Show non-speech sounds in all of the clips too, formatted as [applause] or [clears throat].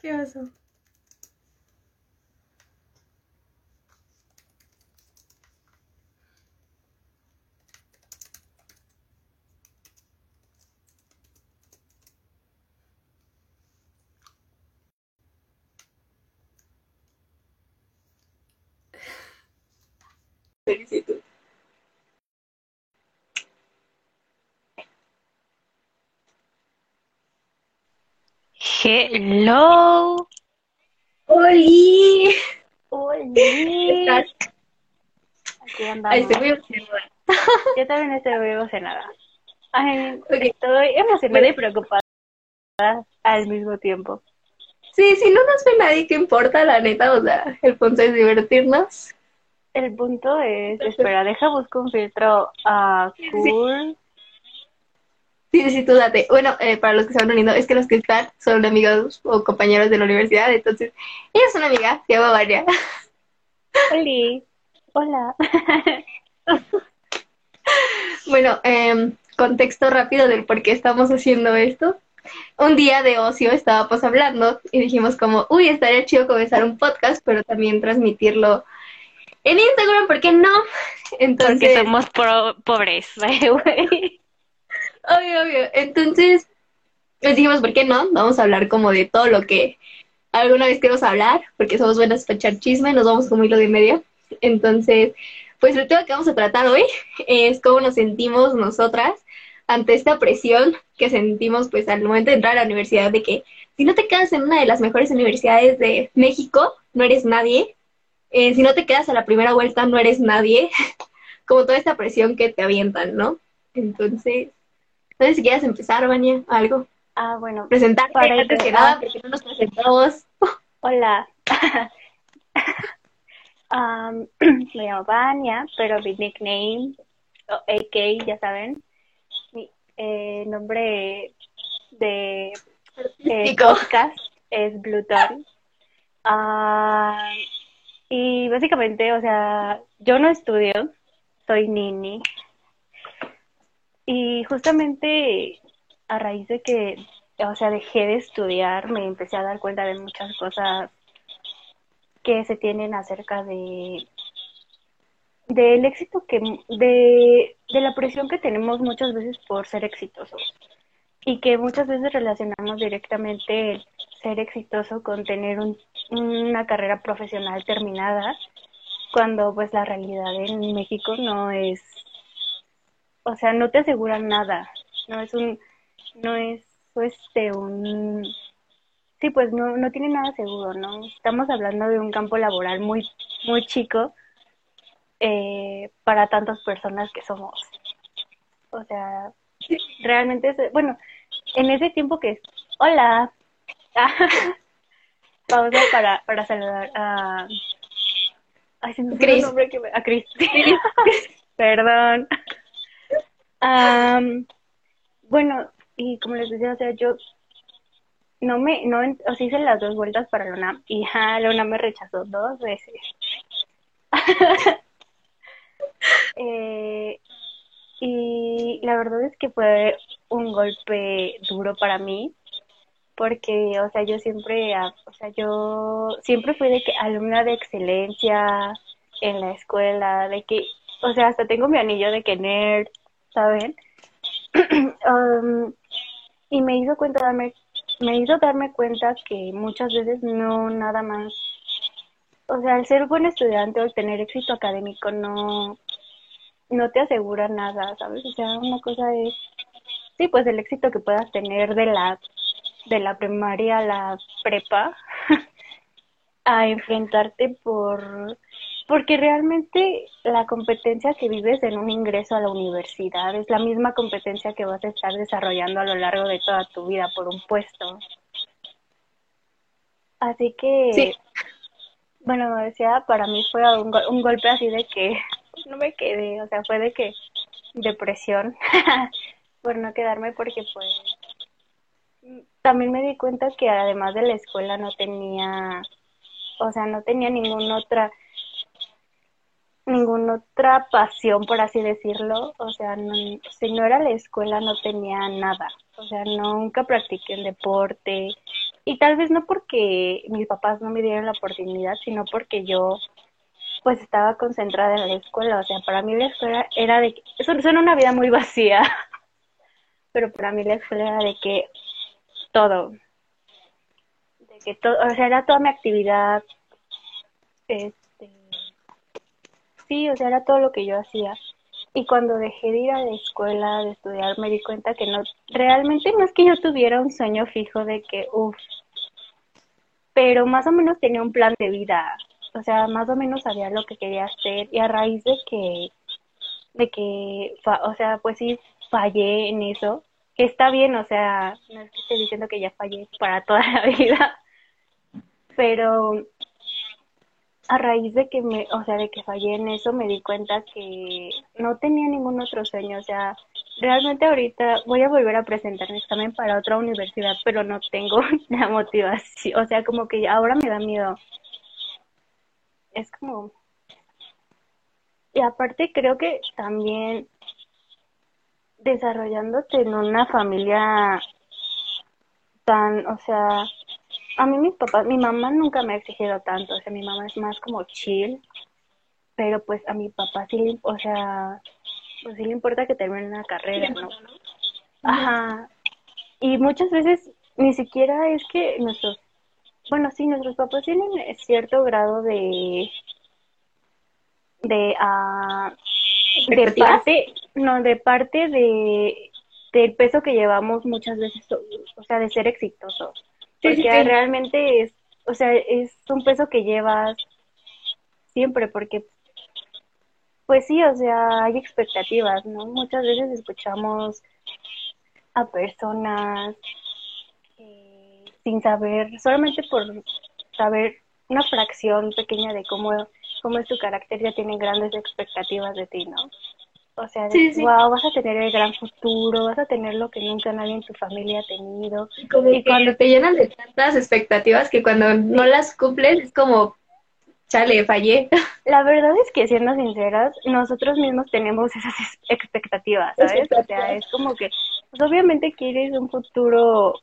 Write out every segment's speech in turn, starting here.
给我说。Hello. ¡Oli! Oli. Aquí andamos. estoy muy emocionada. Yo también estoy muy emocionada. Ay, Ok. estoy emocionada y preocupada al mismo tiempo. Sí, si no nos ve nadie, ¿qué importa, la neta? O sea, el punto es divertirnos. El punto es, espera, deja busco un filtro ah, cool. Sí, sí, sí, tú date. Bueno, eh, para los que se van uniendo, es que los que están son amigos o compañeros de la universidad, entonces, ella es una amiga, se llama María. [laughs] Oli. Hola. [laughs] Bueno, em, contexto rápido del por qué estamos haciendo esto. Un día de ocio estábamos hablando y dijimos como, uy, estaría chido comenzar un podcast, pero también transmitirlo en Instagram, ¿por qué no? Porque Entonces, somos pro- pobres, [laughs] güey. Obvio, obvio. Entonces, les dijimos, ¿por qué no? Vamos a hablar como de todo lo que alguna vez queremos hablar, porque somos buenas para echar chisme, nos vamos como hilo de medio. Entonces, pues el tema que vamos a tratar hoy es cómo nos sentimos nosotras ante esta presión que sentimos pues al momento de entrar a la universidad de que si no te quedas en una de las mejores universidades de México, no eres nadie. Eh, si no te quedas a la primera vuelta, no eres nadie. [laughs] Como toda esta presión que te avientan, ¿no? Entonces, sé si quieres empezar, Vania, algo. Ah, bueno. Presentarte Para antes que nada, porque no nos presentamos. [laughs] Hola. [laughs] [clears throat] Me llamo Vania, pero mi nickname, o AK, ya saben, mi eh, nombre de Artístico. podcast es Bluton. Ah, y básicamente, o sea, yo no estudio, soy nini. Y justamente a raíz de que, o sea, dejé de estudiar, me empecé a dar cuenta de muchas cosas que se tienen acerca de del éxito que de, de la presión que tenemos muchas veces por ser exitosos y que muchas veces relacionamos directamente el ser exitoso con tener un- una carrera profesional terminada cuando pues la realidad en México no es o sea no te aseguran nada. No es un no es este un sí pues no no tiene nada seguro no estamos hablando de un campo laboral muy muy chico eh, para tantas personas que somos. O sea realmente es, bueno en ese tiempo que hola [laughs] pausa para para saludar a Ay, se me olvidó el nombre que me- a Cris. [laughs] Perdón. Am, bueno, y como les decía, o sea, yo no me, no, o sea, hice las dos vueltas para la y ja, me rechazó dos veces. [laughs] Eh, y la verdad es que fue un golpe duro para mí porque, o sea, yo siempre, o sea, yo siempre fui de que alumna de excelencia en la escuela, de que, o sea, hasta tengo mi anillo de que nerd, ¿saben? Um, [clears throat] y me hizo cuenta darme, me hizo darme cuenta que muchas veces no nada más, o sea, el ser buen estudiante o el tener éxito académico no, no te asegura nada, ¿sabes? O sea, una cosa es, sí, pues el éxito que puedas tener de la de la primaria a la prepa [laughs] a enfrentarte por porque realmente la competencia que vives en un ingreso a la universidad es la misma competencia que vas a estar desarrollando a lo largo de toda tu vida por un puesto. Así que, Sí. bueno, como decía, para mí fue un, go- un golpe así de que [laughs] no me quedé, o sea, fue de que depresión [laughs] por no quedarme porque pues también me di cuenta que además de la escuela no tenía, o sea, no tenía ninguna otra, ninguna otra pasión, por así decirlo. O sea, no, si no era la escuela no tenía nada. O sea, nunca practiqué un deporte Y tal vez no porque mis papás no me dieron la oportunidad, sino porque yo pues estaba concentrada en la escuela. O sea, para mí la escuela era de... Eso suena una vida muy vacía, [laughs] pero para mí la escuela era de que todo, de que todo, o sea, era toda mi actividad, sí, o sea, era todo lo que yo hacía. Y cuando dejé de ir a la escuela, de estudiar, me di cuenta que no, realmente no es que yo tuviera un sueño fijo de que, uff, pero más o menos tenía un plan de vida, o sea, más o menos sabía lo que quería hacer y a raíz de que, de que, o sea, pues sí, fallé en eso, que está bien, o sea, no es que esté diciendo que ya fallé para toda la [laughs] vida, pero a raíz de que me, o sea, de que fallé en eso, me di cuenta que no tenía ningún otro sueño, o sea, realmente ahorita voy a volver a presentar mi examen para otra universidad, pero no tengo [laughs] la motivación, o sea, como que ahora me da miedo. Es como... Y aparte creo que también desarrollándote en una familia tan, o sea, a mí mis papás, mi mamá nunca me ha exigido tanto, o sea, mi mamá es más como chill, pero pues a mi papá sí le, o sea, pues sí le importa que termine una carrera, ¿no? Ajá. Y muchas veces ni siquiera es que nuestros, bueno, sí, nuestros papás tienen cierto grado de, de, uh, de parte, no, de parte de del peso que llevamos muchas veces, o sea, de ser exitosos. Porque realmente es, o sea, es un peso que llevas siempre, porque, pues sí, o sea, hay expectativas, ¿no? Muchas veces escuchamos a personas eh, sin saber, solamente por saber una fracción pequeña de cómo, cómo es tu carácter, ya tienen grandes expectativas de ti, ¿no? O sea, wow, vas a tener el gran futuro, vas a tener lo que nunca nadie en tu familia ha tenido. Como y cuando te llenan de tantas expectativas que cuando no las cumples es como, chale, fallé. [laughs] La verdad es que, siendo sinceras, nosotros mismos tenemos esas expectativas, ¿sabes? O sea, es como que, pues obviamente quieres un futuro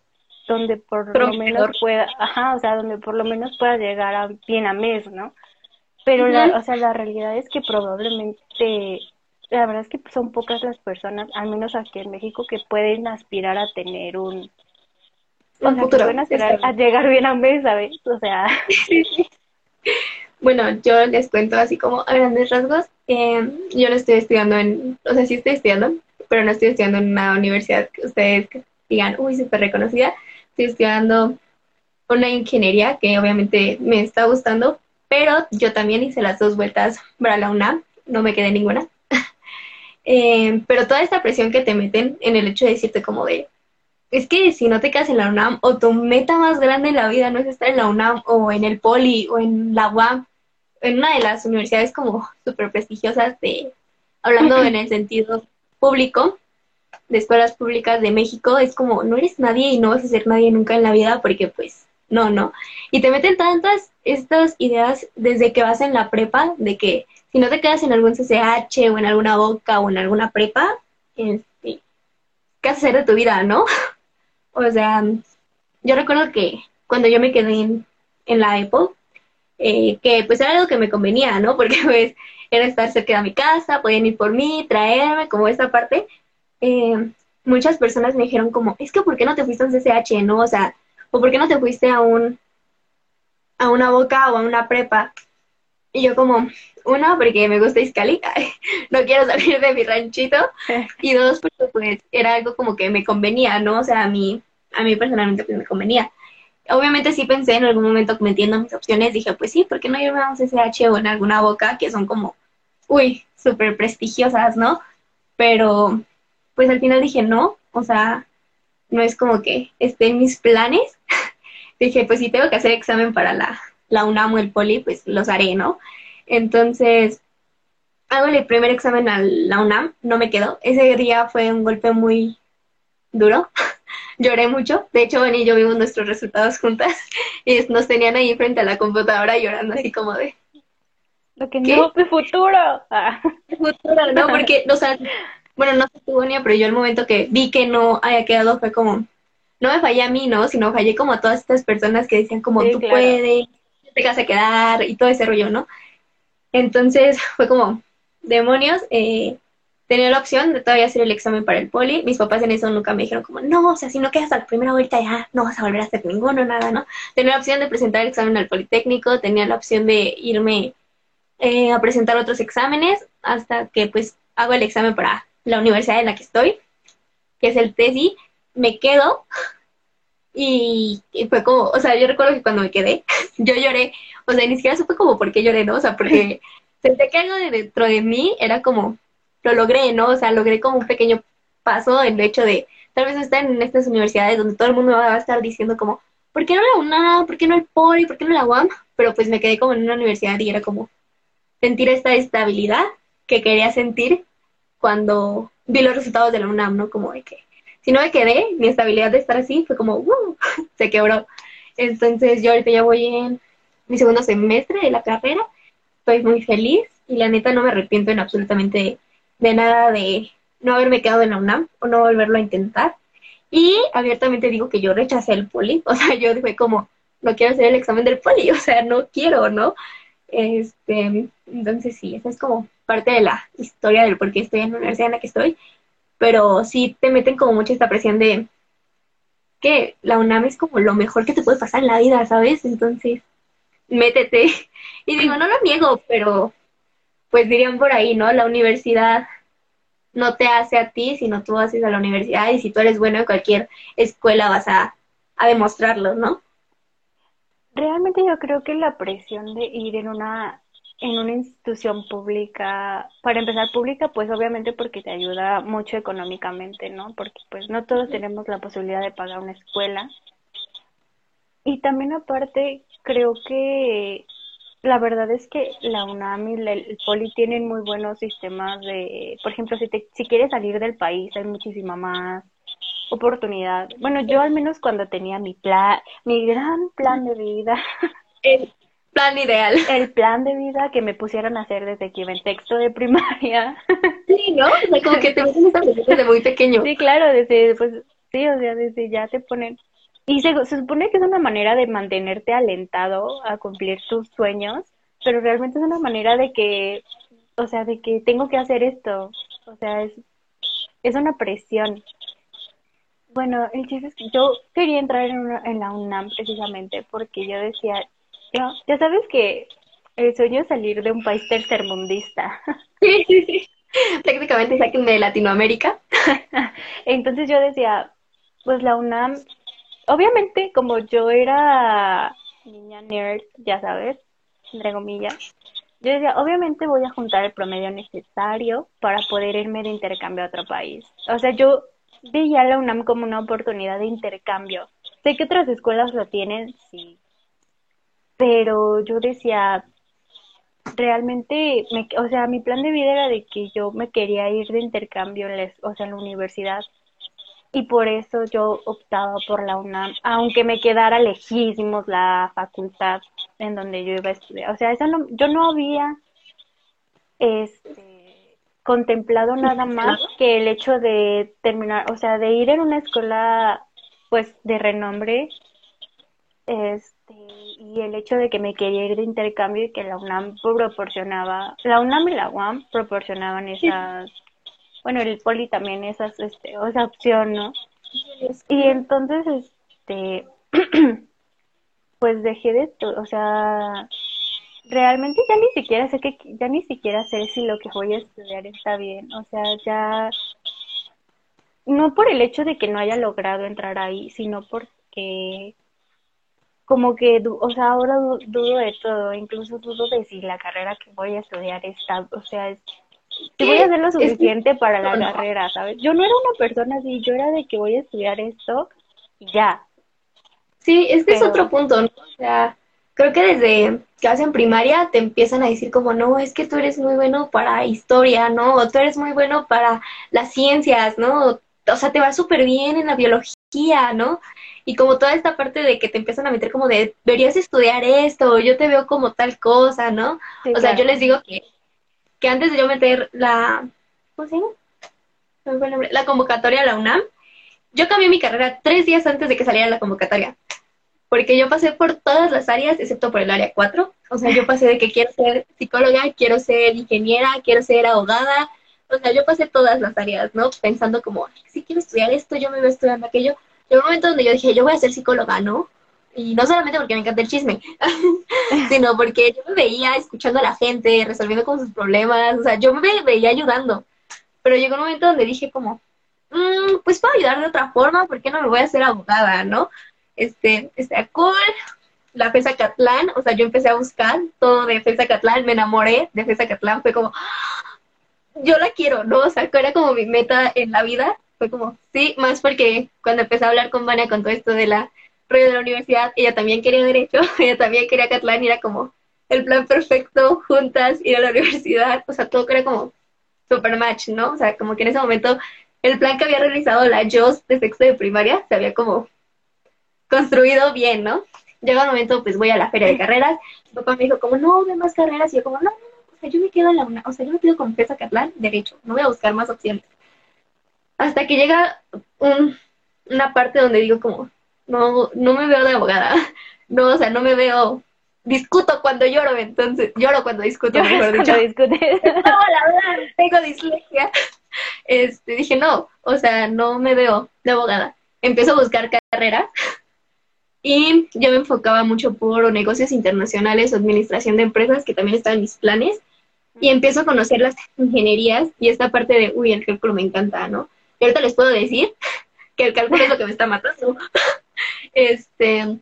donde por lo menos pueda, ajá, o sea, donde por lo menos pueda llegar a bien a mes, ¿no? Pero, la, o sea, la realidad es que probablemente la verdad es que son pocas las personas, al menos aquí en México, que pueden aspirar a tener un, o sea, que pueden aspirar a llegar bien a mes, ¿sabes? O sea. Bueno, yo les cuento así como a grandes rasgos. Eh, yo no estoy estudiando en, o sea, sí estoy estudiando, pero no estoy estudiando en una universidad que ustedes digan, uy, súper reconocida. Estoy estudiando una ingeniería que obviamente me está gustando, pero yo también hice las dos vueltas para la UNAM, no me quedé ninguna. Eh, pero toda esta presión que te meten en el hecho de decirte como de, es que si no te quedas en la UNAM o tu meta más grande en la vida no es estar en la UNAM o en el Poli o en la UAM, en una de las universidades como súper prestigiosas de, hablando en el [laughs] sentido público, de escuelas públicas de México, es como, no eres nadie y no vas a ser nadie nunca en la vida porque pues no, no. Y te meten tantas estas ideas desde que vas en la prepa de que si no te quedas en algún CCH o en alguna boca o en alguna prepa, este, ¿qué hacer de tu vida, no? [laughs] o sea, yo recuerdo que cuando yo me quedé en, la Apple, eh, que pues era algo que me convenía, ¿no? [laughs] Porque pues era estar cerca de mi casa, podían ir por mí, traerme, como esta parte. Eh, muchas personas me dijeron como, es que ¿por qué no te fuiste a un CCH, no? O sea, o ¿por qué no te fuiste a un a una boca o a una prepa? Y yo como, uno, porque me gusta Iscali, [laughs] no quiero salir de mi ranchito, y dos, porque pues era algo como que me convenía, ¿no? O sea, a mí, a mí personalmente pues me convenía. Obviamente sí pensé en algún momento metiendo mis opciones, dije, pues sí, ¿por qué no irme a un CCH o en alguna boca que son como, uy, súper prestigiosas, ¿no? Pero pues al final dije, no, o sea, no es como que esté en mis planes. [laughs] dije, pues si tengo que hacer examen para la, la UNAM o el Poli, pues los haré, ¿no? Entonces, hago el primer examen a la UNAM, no me quedó. Ese día fue un golpe muy duro. [laughs] Lloré mucho. De hecho, Bonnie y yo vimos nuestros resultados juntas [laughs] y nos tenían ahí frente a la computadora llorando así como de... Lo que no, mi futuro. Ah. [laughs] futuro, no, porque, o sea, bueno, no sé tú, Bonnie, pero yo el momento que vi que no haya quedado fue como, no me fallé a mí, ¿no? Sino fallé como a todas estas personas que decían como tú puedes, te vas a quedar y todo ese rollo, ¿no? Entonces [laughs] fue como, demonios, eh, tenía la opción de todavía hacer el examen para el poli. Mis papás en eso nunca me dijeron como, no, o sea, si no quedas a la primera vuelta ya no vas a volver a hacer ninguno, nada, ¿no? Tenía la opción de presentar el examen al Politécnico, tenía la opción de irme eh, a presentar otros exámenes hasta que pues hago el examen para la universidad en la que estoy, que es el TESI, me quedo y, fue como, o sea, yo recuerdo que cuando me quedé, [laughs] yo lloré, o sea, ni siquiera supe como por qué lloré, ¿no? O sea, porque [laughs] sentí que algo de dentro de mí era como, lo logré, ¿no? O sea, logré como un pequeño paso en el hecho de tal vez estar en estas universidades donde todo el mundo va a estar diciendo como, ¿por qué no la UNAM? ¿Por qué no el POLI? ¿Por qué no la UAM? Pero pues me quedé como en una universidad y era como sentir esta estabilidad que quería sentir cuando vi los resultados de la UNAM, ¿no? Como de que si no me quedé, mi estabilidad de estar así fue como, [laughs] se quebró. Entonces yo ahorita ya voy en mi segundo semestre de la carrera, estoy muy feliz y la neta no me arrepiento en absolutamente de nada de no haberme quedado en la UNAM o no volverlo a intentar. Y abiertamente digo que yo rechacé el poli, [laughs] o sea, yo dije como, no quiero hacer el examen del poli, [laughs] o sea, no quiero, ¿no? Este, entonces sí, esa es como parte de la historia del por qué estoy en la universidad en la que estoy, pero sí te meten como mucho esta presión de que la UNAM es como lo mejor que te puede pasar en la vida, ¿sabes? Entonces, métete. [laughs] Y digo, no lo niego, pero pues dirían por ahí, ¿no? La universidad no te hace a ti, sino tú haces a la universidad y si tú eres bueno en cualquier escuela vas a, a demostrarlo, ¿no? Realmente yo creo que la presión de ir en una en una institución pública, para empezar pública, pues obviamente porque te ayuda mucho económicamente, ¿no? Porque pues no todos tenemos la posibilidad de pagar una escuela. Y también aparte, creo que la verdad es que la UNAM y el Poli tienen muy buenos sistemas de, por ejemplo, si, te, si quieres salir del país, hay muchísima más oportunidad. Bueno, yo al menos cuando tenía mi plan, mi gran plan de vida. El plan ideal. El plan de vida que me pusieron a hacer desde que iba en texto de primaria. [laughs] Sí, ¿no? O sea, como que te [laughs] meten desde muy pequeño. Sí, claro, desde, pues, sí, o sea, desde ya te ponen y se, supone que es una manera de mantenerte alentado a cumplir tus sueños, pero realmente es una manera de que, o sea, de que tengo que hacer esto. O sea, es, es una presión. Bueno, el chiste es que yo quería entrar en, en la UNAM precisamente porque yo decía, ya sabes que el sueño es salir de un país tercermundista. Sí, sí, de Latinoamérica. [laughs] Entonces yo decía, pues la UNAM obviamente como yo era niña nerd, ya sabes, entre comillas, yo decía, obviamente voy a juntar el promedio necesario para poder irme de intercambio a otro país. O sea, yo veía la UNAM como una oportunidad de intercambio. Sé que otras escuelas lo tienen, sí. Pero yo decía, realmente, me, o sea, mi plan de vida era de que yo me quería ir de intercambio, en o sea, en la universidad y por eso yo optaba por la UNAM, aunque me quedara lejísimos la facultad en donde yo iba a estudiar. O sea, eso no, yo no había este, contemplado nada [laughs] más que el hecho de terminar, o sea, de ir en una escuela pues de renombre este y el hecho de que me quería ir de intercambio y que la UNAM proporcionaba, la UNAM y la UAM proporcionaban esas bueno, el poli también esa, este, esa opción, ¿no? Y entonces, este, [clears throat] pues dejé de, o sea, realmente ya ni siquiera sé que, ya ni siquiera sé si lo que voy a estudiar está bien, o sea, ya, no por el hecho de que no haya logrado entrar ahí, sino porque como que, o sea, ahora dudo de todo, incluso dudo de si la carrera que voy a estudiar está, o sea, es te voy a hacer lo suficiente para la carrera, ¿sabes? Yo no era una persona así, yo era de que voy a estudiar esto y ya. Sí, es que es otro punto, ¿no? O sea, creo que desde que vas en primaria te empiezan a decir como, no, es que tú eres muy bueno para historia, ¿no? O tú eres muy bueno para las ciencias, ¿no? O sea, te va súper bien en la biología, ¿no? Y como toda esta parte de que te empiezan a meter como de, deberías estudiar esto, yo te veo como tal cosa, ¿no? o sea, yo les digo que que antes de yo meter la, ¿cómo se llama? La convocatoria a la UNAM, yo cambié mi carrera tres días antes de que saliera la convocatoria, porque yo pasé por todas las áreas excepto por el área 4. O sea, yo [laughs] pasé de que quiero ser psicóloga, quiero ser ingeniera, quiero ser abogada. O sea, yo pasé todas las áreas, ¿no? Pensando como, si quiero estudiar esto, yo me voy estudiando aquello. Llegó un momento donde yo dije, yo voy a ser psicóloga, ¿no? Y no solamente porque me encanta el chisme, [laughs] sino porque yo me veía escuchando a la gente, resolviendo con sus problemas, o sea, yo me veía ayudando. Pero llegó un momento donde dije como, mm, pues puedo ayudar de otra forma, ¿por qué no me voy a hacer abogada, no? Este, está cool, la FESA Catlán, o sea, yo empecé a buscar todo de FESA Catlán, me enamoré de FESA Catlán, fue como, yo la quiero, ¿no? O sea, era como mi meta en la vida, fue como, sí, más porque cuando empecé a hablar con Vania con todo esto de la rollo de la universidad, ella también quería derecho, [laughs] ella también quería Catlán y era como el plan perfecto, juntas, ir a la universidad, o sea, todo era como super match, ¿no? O sea, como que en ese momento el plan que había realizado la JOS de sexto de primaria se había como construido bien, ¿no? Llega el momento, pues voy a la feria de carreras, mi papá me dijo como, no, de más carreras, y yo como, no, no, no, o sea, yo me quedo en la una, o sea, yo me quedo con Pesa Catlán, derecho, no voy a buscar más opciones. Hasta que llega un, una parte donde digo como, no, no me veo de abogada. [laughs] No, o sea, no me veo. Discuto cuando lloro, entonces, lloro cuando discuto, mejor dicho. no, [laughs] la verdad, tengo dislexia. Este, dije, no, o sea, no me veo de abogada. Empiezo a buscar carreras y yo me enfocaba mucho por negocios internacionales o administración de empresas, que también estaban mis planes. Y empiezo a conocer las ingenierías y esta parte de, uy, el cálculo me encanta, ¿no? Y ahorita les puedo decir que el cálculo es lo que me está matando. [laughs] Este,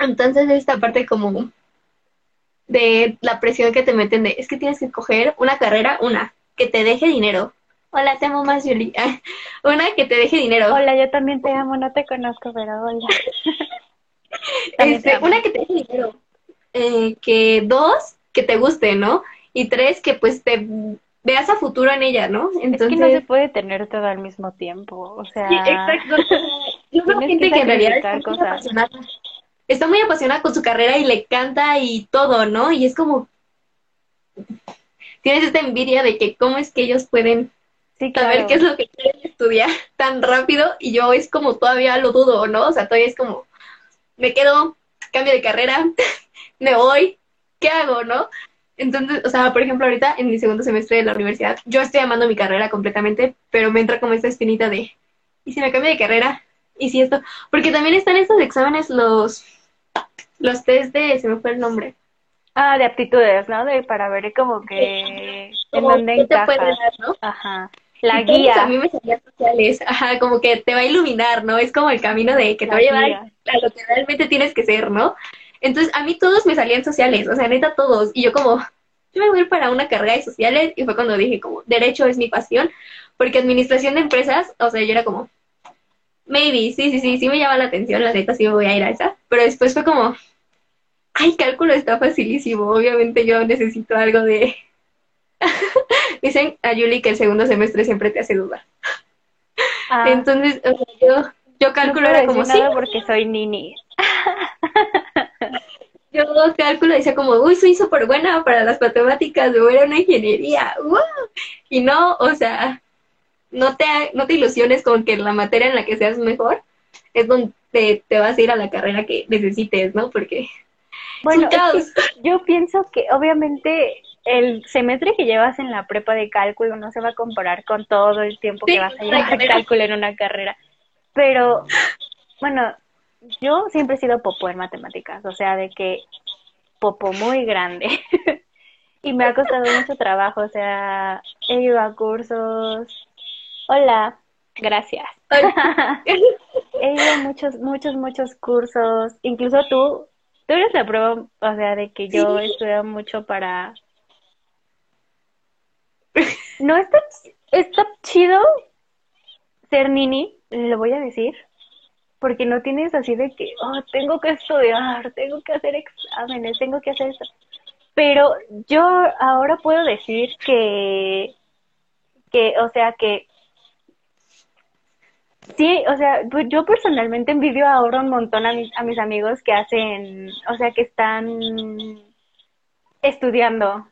entonces esta parte como de la presión que te meten de, es que tienes que coger una carrera, una, que te deje dinero. Hola, te amo más, Julie. [laughs] una que te deje dinero. Hola, yo también te amo, no te conozco, pero hola. [laughs] este, una que te deje dinero. Eh, que dos, que te guste, ¿no? Y tres, que pues te veas a futuro en ella, ¿no? Entonces... Es que no se puede tener todo al mismo tiempo, o sea... Sí, exacto. Yo veo gente que, en realidad está muy, apasionada, está muy apasionada con su carrera y le canta y todo, ¿no? Y es como... Tienes esta envidia de que cómo es que ellos pueden sí, saber qué es lo que quieren estudiar tan rápido y yo es como todavía lo dudo, ¿no? O sea, todavía es como, me quedo, cambio de carrera, [laughs] me voy, ¿qué hago, no? Entonces, o sea, por ejemplo, ahorita en mi segundo semestre de la universidad, yo estoy amando mi carrera completamente, pero me entra como esta espinita de, ¿y si me cambio de carrera? ¿Y si esto? Porque también están estos exámenes, los, los test de, se me fue el nombre. Ah, de aptitudes, ¿no? De, para ver como que en dónde encajas. ¿no? Ajá. La guía. A mí me salían sociales, ajá, como que te va a iluminar, ¿no? Es como el camino de que te va a llevar a lo que realmente tienes que ser, ¿no? Entonces, a mí todos me salían sociales, o sea, neta todos. Y yo como, yo me voy a ir para una carrera de sociales. Y fue cuando dije como, derecho es mi pasión. Porque administración de empresas, o sea, yo era como, maybe, sí, sí, sí, sí me llama la atención, la neta sí me voy a ir a esa. Pero después fue como, ay, cálculo está facilísimo. Obviamente yo necesito algo de... [laughs] Dicen a Julie que el segundo semestre siempre te hace dudar. Ah. Entonces, o sea, yo, yo cálculo era como, sí. porque soy nini. [laughs] Yo cálculo decía como, uy, soy súper buena para las matemáticas, me voy a una ingeniería, Y no, o sea, no te, no te ilusiones con que la materia en la que seas mejor es donde te, vas a ir a la carrera que necesites, ¿no? Porque bueno, yo pienso que obviamente el semestre que llevas en la prepa de cálculo no se va a comparar con todo el tiempo que vas a llevar cálculo en una carrera. Pero, bueno, yo siempre he sido popo en matemáticas, o sea, de que popo muy grande. [laughs] y me ha costado mucho trabajo, o sea, he ido a cursos. Hola, gracias. [laughs] he ido a muchos, muchos, muchos cursos. Incluso tú, tú eres la prueba, o sea, de que yo he estudiado mucho para... No está, está chido ser nini, lo voy a decir, porque no tienes así de que, oh, tengo que estudiar, tengo que hacer exámenes, tengo que hacer eso. Pero yo ahora puedo decir que, que, o sea, que sí, o sea, yo personalmente envidio ahora un montón a mis, a mis amigos que hacen, o sea, que están estudiando.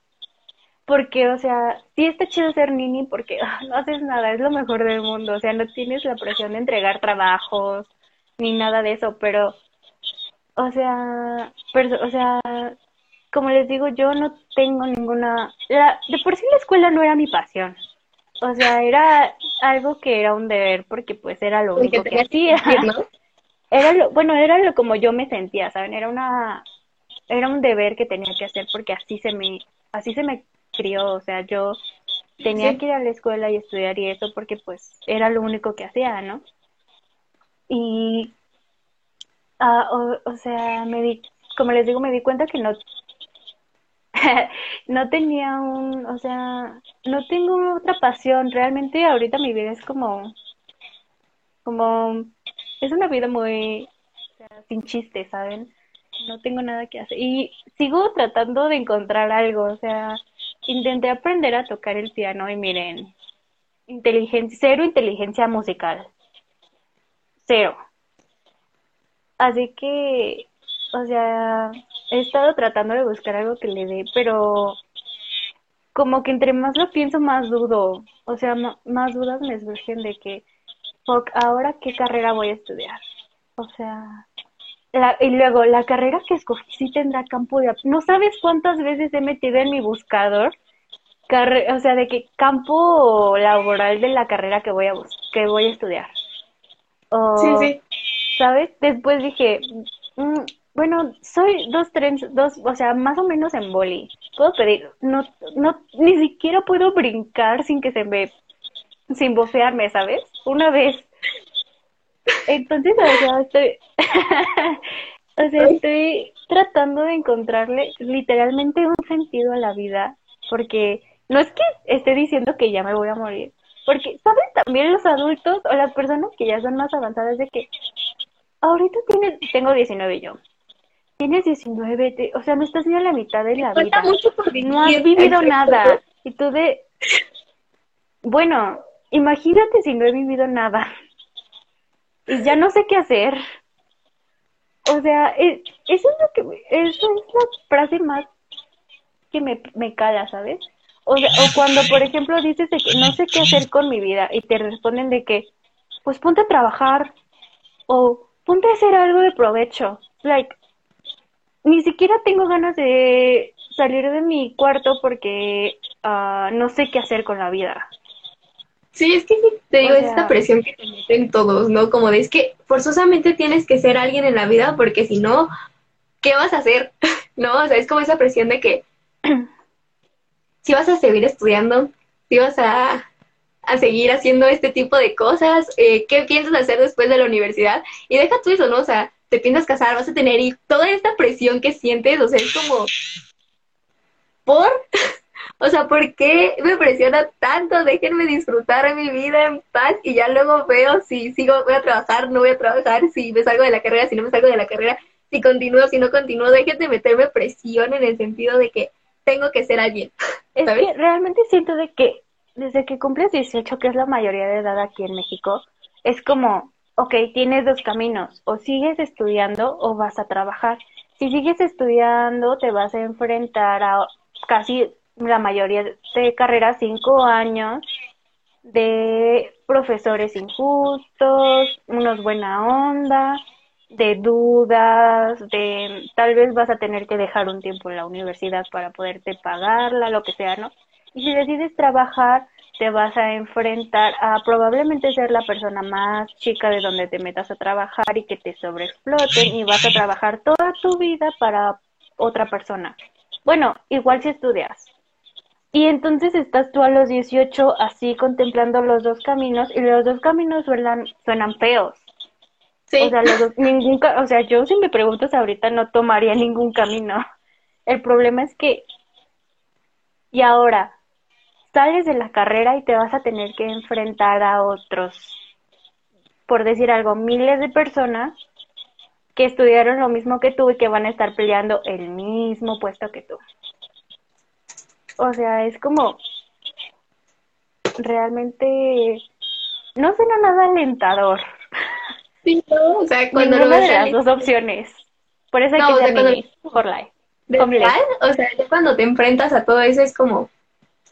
porque, o sea, sí está chido ser nini porque ah, no haces nada, es lo mejor del mundo, o sea, no tienes la presión de entregar trabajos ni nada de eso, pero, o sea, pero, o sea, como les digo, yo no tengo ninguna, la, de por sí la escuela no era mi pasión, o sea, era algo que era un deber porque pues era lo único que hacía. [laughs] Era lo, bueno, era lo como yo me sentía, ¿saben? Era una era un deber que tenía que hacer porque así se me así se me crió, o sea, yo tenía que ir a la escuela y estudiar y eso porque pues era lo único que hacía, ¿no? Y ah, o, sea, me di, como les digo, me di cuenta que no [laughs] no tenía un, o sea, no tengo otra pasión. Realmente ahorita mi vida es como, como, es una vida muy, sin chiste, ¿saben? No tengo nada que hacer. Y sigo tratando de encontrar algo, o sea, intenté aprender a tocar el piano y miren, cero inteligencia musical. Cero. Así que, o sea, he estado tratando de buscar algo que le dé, pero como que entre más lo pienso, más dudo. O sea, más dudas me surgen de que, ahora qué carrera voy a estudiar. O sea, y luego la carrera que escogí sí tendrá campo de... No sabes cuántas veces he metido en mi buscador, o sea, de que campo laboral de la carrera que voy a, que voy a estudiar. Sí, sí. ¿Sabes? Después dije, mm, bueno, soy dos trenes, dos, o sea, más o menos en boli. Puedo pedir, no, no, ni siquiera puedo brincar sin que se me, sin bofearme, ¿sabes? Una vez. Entonces, o sea, estoy, [laughs] o sea, estoy tratando de encontrarle literalmente un sentido a la vida, porque no es que esté diciendo que ya me voy a morir, porque, ¿saben? También los adultos o las personas que ya son más avanzadas de que ahorita tiene, tengo 19 yo, tienes 19, o sea, no estás ni a la mitad de la vida. Mucho No has vivido nada. Y tú de... Bueno, imagínate si no he vivido nada. Y ya no sé qué hacer. O sea, e, eso es lo que... Eso es la frase más que me, me cala, ¿sabes? O, sea, o cuando, por [laughs] ejemplo, dices de que no sé qué hacer con mi vida y te responden de que, pues ponte a trabajar o ponte a hacer algo de provecho. Like, ni siquiera tengo ganas de salir de mi cuarto porque uh, no sé qué hacer con la vida. Sí, es que te digo, es esta presión que te meten todos, ¿no? Como de es que forzosamente tienes que ser alguien en la vida porque si no, ¿qué vas a hacer? [laughs] ¿No? O sea, es como esa presión de que [clears throat] si vas a seguir estudiando, si vas a, a seguir haciendo este tipo de cosas, eh, ¿qué piensas hacer después de la universidad? Y deja tú eso, ¿no? O sea, te piensas casar, vas a tener y toda esta presión que sientes, o sea, es como, ¿por? [laughs] o sea, ¿por qué me presiona tanto? Déjenme disfrutar de mi vida en paz y ya luego veo si sigo, voy a trabajar, no voy a trabajar, si me salgo de la carrera, si no me salgo de la carrera, si continúo, si no continúo, déjenme meterme presión en el sentido de que tengo que ser alguien. [laughs] Es que realmente siento de que desde que cumples 18, que es la mayoría de edad aquí en México, es como, ok, tienes dos caminos, o sigues estudiando o vas a trabajar. Si sigues estudiando, te vas a enfrentar a casi la mayoría de carreras, cinco años de profesores injustos, unos buena onda, de dudas, de tal vez vas a tener que dejar un tiempo en la universidad para poderte pagarla, lo que sea, ¿no? Y si decides trabajar, te vas a enfrentar a probablemente ser la persona más chica de donde te metas a trabajar y que te sobreexploten y vas a trabajar toda tu vida para otra persona. Bueno, igual si estudias. Y entonces estás tú a los 18 así contemplando los dos caminos y los dos caminos suenan, suenan feos. O sea, los ningún, o sea, yo si me preguntas ahorita no tomaría ningún camino. El problema es que, y ahora, sales de la carrera y te vas a tener que enfrentar a otros, por decir algo, miles de personas que estudiaron lo mismo que tú y que van a estar peleando el mismo puesto que tú. O sea, es como realmente no suena nada alentador. Sí, no, o sea, cuando lo ves de las dos opciones. Por eso hay que ser por life. O sea, cuando te enfrentas a todo eso es como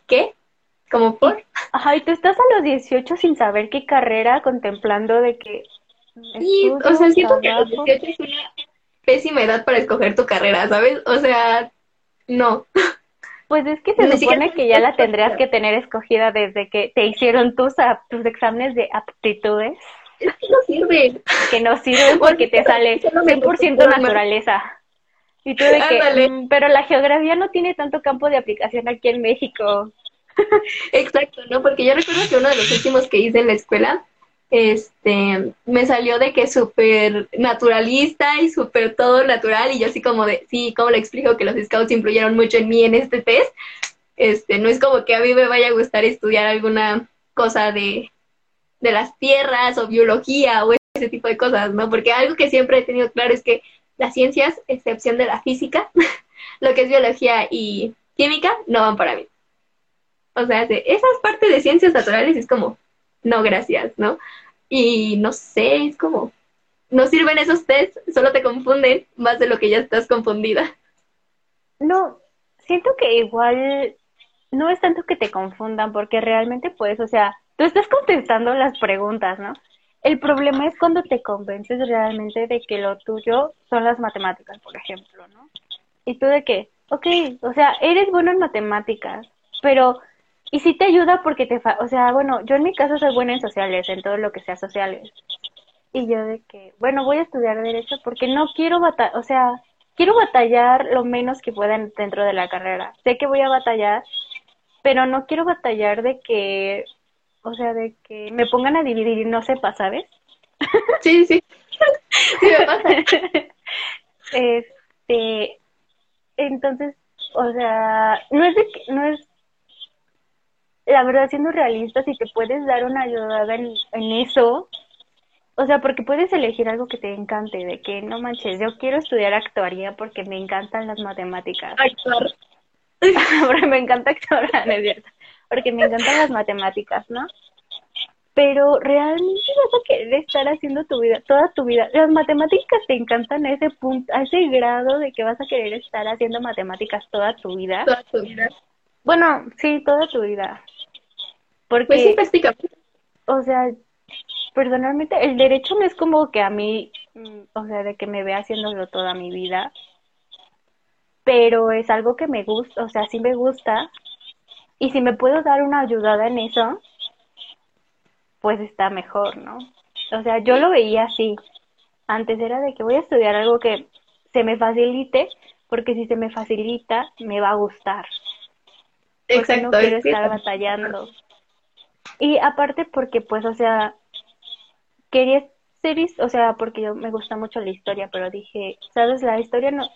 ¿qué? ¿Como por? Ajá, y tú estás a los 18 sin saber qué carrera, contemplando de que... Sí, o sea, siento que a los 18 es una pésima edad para escoger tu carrera, ¿sabes? O sea, no. Pues es que se supone que ya la tendrías que tener escogida desde que te hicieron tus, tus exámenes de aptitudes. Es que no sirven. Que no sirven porque te sale 100% naturaleza. Y tú de que, mm, pero la geografía no tiene tanto campo de aplicación aquí en México. Exacto, ¿no? Porque yo recuerdo que uno de los últimos que hice en la escuela, este, me salió de que súper naturalista y súper todo natural y yo así como de, sí, ¿cómo le explico que los scouts influyeron mucho en mí en este test? Este, no es como que a mí me vaya a gustar estudiar alguna cosa de, de las tierras o biología o ese tipo de cosas, ¿no? Porque algo que siempre he tenido claro es que las ciencias, excepción de la física, [laughs] lo que es biología y química, no van para mí. O sea, esas partes de ciencias naturales es como, no, gracias, ¿no? Y no sé, es como, no sirven esos tests, solo te confunden más de lo que ya estás confundida. No, siento que igual no es tanto que te confundan, porque realmente pues, o sea, tú estás contestando las preguntas, ¿no? El problema es cuando te convences realmente de que lo tuyo son las matemáticas, por ejemplo, ¿no? Y tú de que, ok, o sea, eres bueno en matemáticas, pero y sí te ayuda porque te, o sea, bueno, yo en mi caso soy buena en sociales, en todo lo que sea sociales. Y yo de que, bueno, voy a estudiar derecho porque no quiero batallar, o sea, quiero batallar lo menos que pueda dentro de la carrera. Sé que voy a batallar, pero no quiero batallar de que o sea, de que me pongan a dividir y no sepa, ¿sabes? Sí, sí. [laughs] sí me pasa. Este, entonces, o sea, no es de que, no es, la verdad, siendo realista, si te puedes dar una ayuda en, en eso, o sea, porque puedes elegir algo que te encante, de que no manches, yo quiero estudiar actuaría porque me encantan las matemáticas. Actuar. [laughs] porque me encanta actuar, [laughs] no es cierto porque me encantan las matemáticas, ¿no? Pero realmente vas a querer estar haciendo tu vida, toda tu vida. Las matemáticas te encantan a ese punto, a ese grado de que vas a querer estar haciendo matemáticas toda tu vida. Toda tu vida. Bueno, sí, toda tu vida. Porque, pues sí, prácticamente. O sea, personalmente, el derecho no es como que a mí, mm, o sea, de que me vea haciéndolo toda mi vida, pero es algo que me gusta, o sea, sí me gusta, y si me puedo dar una ayudada en eso, pues está mejor, ¿no? O sea, yo lo veía así. Antes era de que voy a estudiar algo que se me facilite, porque si se me facilita, me va a gustar. Exacto. No quiero estar batallando. Y aparte porque, pues, o sea, quería ser, o sea, porque yo me gusta mucho la historia, pero dije, ¿sabes? La historia no...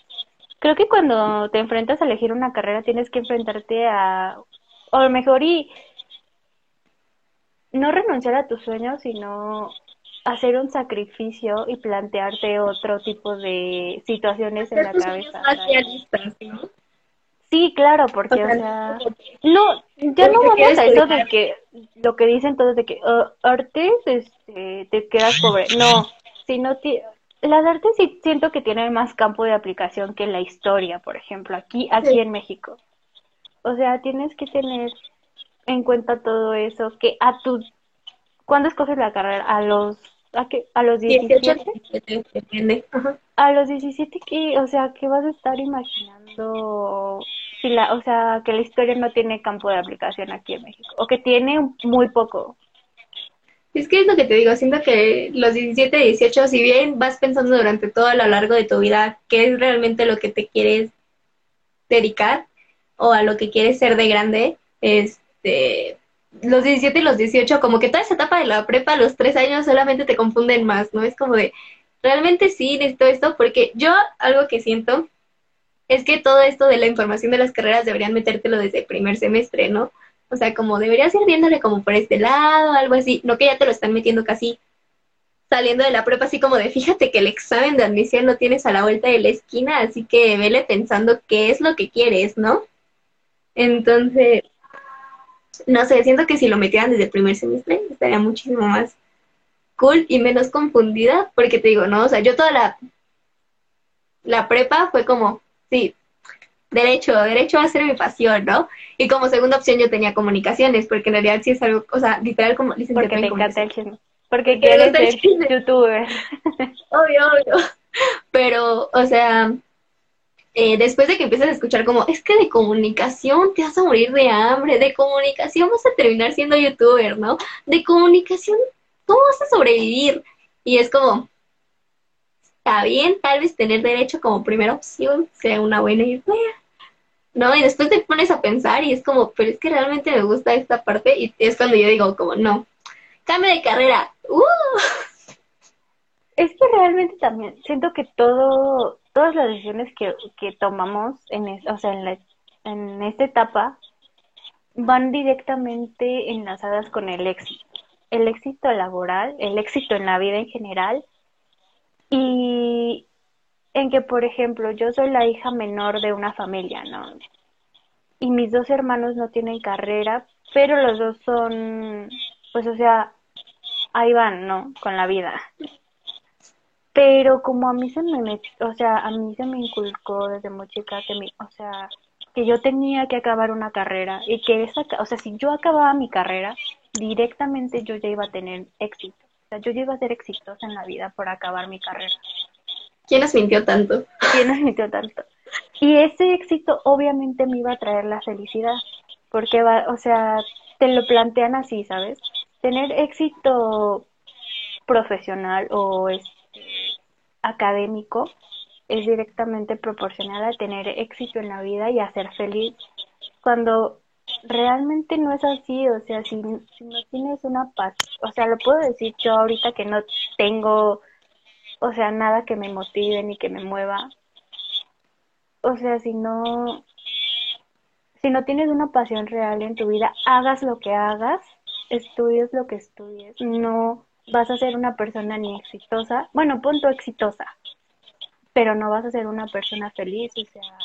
Creo que cuando te enfrentas a elegir una carrera tienes que enfrentarte a o lo mejor y no renunciar a tus sueños, sino hacer un sacrificio y plantearte otro tipo de situaciones en la cabeza. Sí, claro, porque, o sea, no, ya no vamos a eso de que, lo que dicen todos de que uh, artes, este, te quedas pobre. No, sino las artes sí siento que tienen más campo de aplicación que la historia, por ejemplo, aquí, aquí en México. O sea, tienes que tener en cuenta todo eso, que a tu... ¿Cuándo escoges la carrera? ¿A los a, qué? ¿A los 17? A los 17, que, o sea, ¿qué vas a estar imaginando? Si la, o sea, que la historia no tiene campo de aplicación aquí en México, o que tiene muy poco. Es que es lo que te digo, siento que los 17, 18, si bien vas pensando durante todo a lo largo de tu vida qué es realmente lo que te quieres dedicar, o a lo que quieres ser de grande, este, los 17 y los 18, como que toda esa etapa de la prepa, los tres años solamente te confunden más, ¿no? Es como de, realmente sí necesito esto, porque yo algo que siento es que todo esto de la información de las carreras deberían metértelo desde el primer semestre, ¿no? O sea, como deberías ir viéndole como por este lado, algo así, no que ya te lo están metiendo casi saliendo de la prepa, así como de, fíjate que el examen de admisión lo tienes a la vuelta de la esquina, así que vele pensando qué es lo que quieres, ¿no? Entonces, no sé, siento que si lo metieran desde el primer semestre estaría muchísimo más cool y menos confundida, porque te digo, no, o sea, yo toda la, la prepa fue como, sí, derecho, derecho va a ser mi pasión, ¿no? Y como segunda opción yo tenía comunicaciones, porque en realidad sí es algo, o sea, literal como Porque te encanta el chisme. Porque quieres ser youtuber. Obvio, obvio. Pero, o sea, eh, después de que empiezas a escuchar como, es que de comunicación te vas a morir de hambre, de comunicación vas a terminar siendo youtuber, ¿no? De comunicación, ¿cómo vas a sobrevivir? Y es como, está bien, tal vez tener derecho como primera opción sea una buena idea. ¿No? Y después te pones a pensar y es como, pero es que realmente me gusta esta parte y es cuando yo digo como, no, cambio de carrera. ¡Uh! Es que realmente también siento que todo, todas las decisiones que, tomamos en, o sea, en, en esta etapa van directamente enlazadas con el éxito. El éxito laboral, el éxito en la vida en general y en que, por ejemplo, yo soy la hija menor de una familia, ¿no? Y mis dos hermanos no tienen carrera, pero los dos son, pues, o sea, ahí van, ¿no? Con la vida. Pero como a mí se me, o sea, a mí se me inculcó desde muy chica que mi, o sea, que yo tenía que acabar una carrera y que esa, o sea, si yo acababa mi carrera, directamente yo ya iba a tener éxito. O sea, yo ya iba a ser exitosa en la vida por acabar mi carrera. ¿Quién nos mintió tanto? ¿Quién nos mintió tanto? Y ese éxito obviamente me iba a traer la felicidad, porque va, o sea, te lo plantean así, ¿sabes? Tener éxito profesional o este, académico es directamente proporcional a tener éxito en la vida y a ser feliz. Cuando realmente no es así, o sea, si, no tienes una paz, o sea, lo puedo decir yo ahorita que no tengo, o sea, nada que me motive ni que me mueva. O sea, si no, si no tienes una pasión real en tu vida, hagas lo que hagas, estudies lo que estudies, no vas a ser una persona ni exitosa, bueno, punto exitosa, pero no vas a ser una persona feliz, o sea,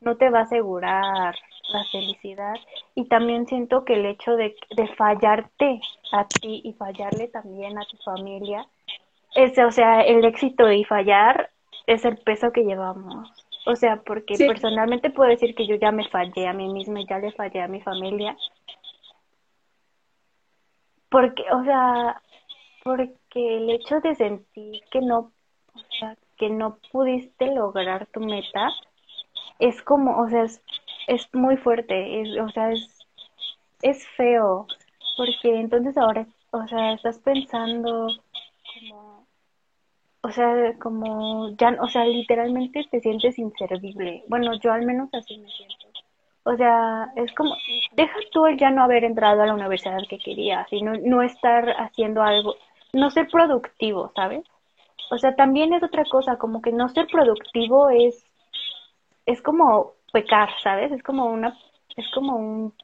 no te va a asegurar la felicidad. Y también siento que el hecho de, de fallarte a ti y fallarle también a tu familia, es, o sea, el éxito y fallar es el peso que llevamos. O sea, porque personalmente puedo decir que yo ya me fallé a mí misma, ya le fallé a mi familia. Porque, o sea, porque el hecho de sentir que no, o sea, que no pudiste lograr tu meta, es como, o sea, es, es muy fuerte, es, o sea, es, es feo, porque entonces ahora, o sea, estás pensando como, o sea, como, ya, o sea, literalmente te sientes inservible. Bueno, yo al menos así me siento. O sea, es como, deja tú el ya no haber entrado a la universidad que querías y no, no estar haciendo algo, no ser productivo, ¿sabes? O sea, también es otra cosa, como que no ser productivo es, es como pecar, ¿sabes? Es como una, es como un,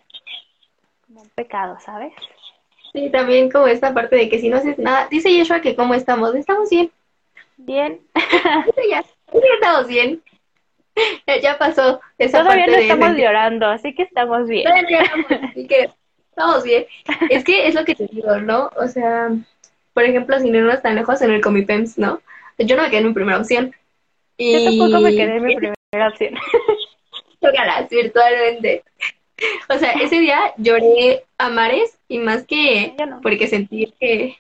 como un pecado, ¿sabes? Sí, también como esta parte de que si no haces nada, dice Yeshua que cómo estamos, estamos bien. Bien. [laughs] ya, estamos bien. Ya, pasó esa Todavía parte no estamos llorando, así que estamos bien. Todavía así que estamos bien. Es que es lo que te digo, ¿no? O sea, por ejemplo, si no nos tan lejos en el Comipems, ¿no? Yo no me quedé en mi primera opción. Y... Yo tampoco me quedé en mi [laughs] primera opción. Tócalas virtualmente. O sea, ese día lloré a mares y más que porque sentí que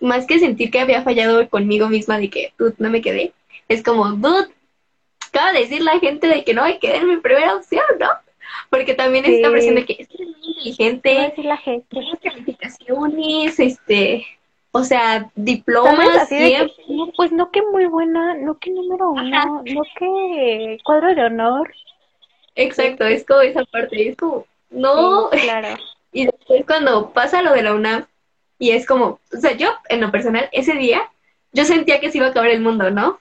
más que sentir que había fallado conmigo misma de que no me quedé, es como, dude, acaba de decir la gente de que no me quedé en mi primera opción, ¿no? Porque también es esta presión de que es muy inteligente, la gente. calificaciones, este, o sea, diplomas, pues no que muy buena, no que número uno, no que cuadro de honor. Exacto, es como esa parte, es como, no. [laughs] claro. Y después cuando pasa lo de la UNAM, y es como, o sea, yo, en lo personal, ese día, yo sentía que se iba a acabar el mundo, ¿no?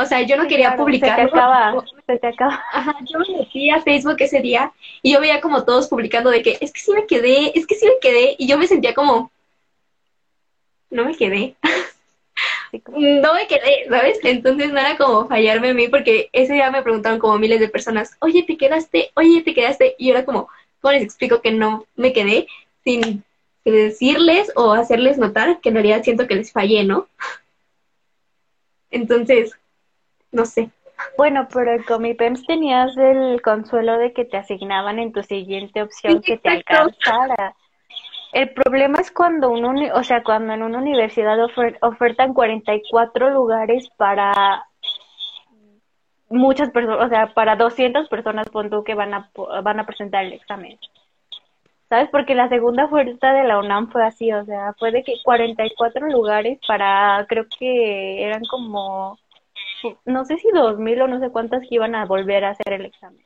O sea, yo no quería publicar. Se te acaba, se te acaba. Ajá, yo me metí a Facebook ese día y yo veía como todos publicando de que es que sí me quedé, es que sí me quedé, y yo me sentía como, no me quedé. [laughs] no me quedé, ¿sabes? Entonces no era como fallarme a mí porque ese día me preguntaron como miles de personas, oye, ¿te quedaste? Oye, ¿te quedaste? Y yo era como, ¿cómo les explico que no me quedé? Sin decirles o hacerles notar que en realidad siento que les fallé, ¿no? [laughs] Entonces, no sé. Bueno, pero en Comipems tenías el consuelo de que te asignaban en tu siguiente opción que te alcanzara. El problema es cuando un o sea, cuando en una universidad ofertan 44 lugares para muchas personas, o sea, para 200 personas pon tú que van a van a presentar el examen. ¿Sabes? Porque la segunda oferta de la UNAM fue así, o sea, fue de que 44 lugares para creo que eran como no sé si 2000 o no sé cuántas que iban a volver a hacer el examen.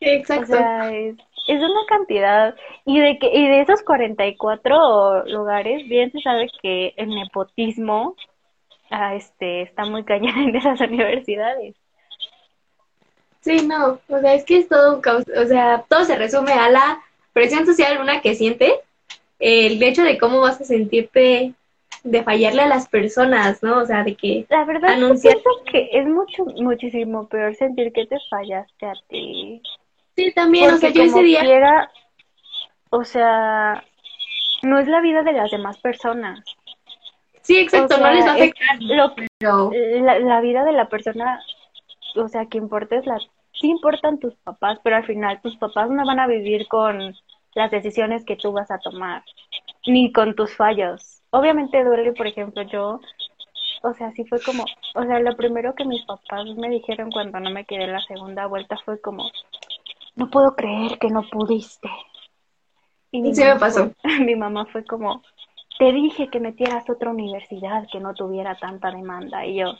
Exacto. O sea, es, es una cantidad. Y de, que, y de esos 44 lugares, bien se sabe que el nepotismo ah, este, está muy cañón en esas universidades. Sí, no, o sea, es que es todo un caos, o sea, todo se resume a la presión social una que siente, el hecho de cómo vas a sentirte de fallarle a las personas, ¿no? O sea, de que la verdad anunciar... que es mucho muchísimo peor sentir que te fallaste a ti. Sí, también, o sea, yo ese día... o sea, no es la vida de las demás personas. Sí, exacto, no les va a afectar. la, vida de la persona, o sea, que importa es la... Sí importan tus papás, pero al final tus papás no van a vivir con las decisiones que tú vas a tomar, ni con tus fallos. Obviamente duele, por ejemplo, yo o sea, sí fue como, o sea, lo primero que mis papás me dijeron cuando no me quedé en la segunda vuelta fue como, no puedo creer que no pudiste. Y sí me pasó. [laughs] mi mamá fue como, te dije que metieras otra universidad que no tuviera tanta demanda. Y yo,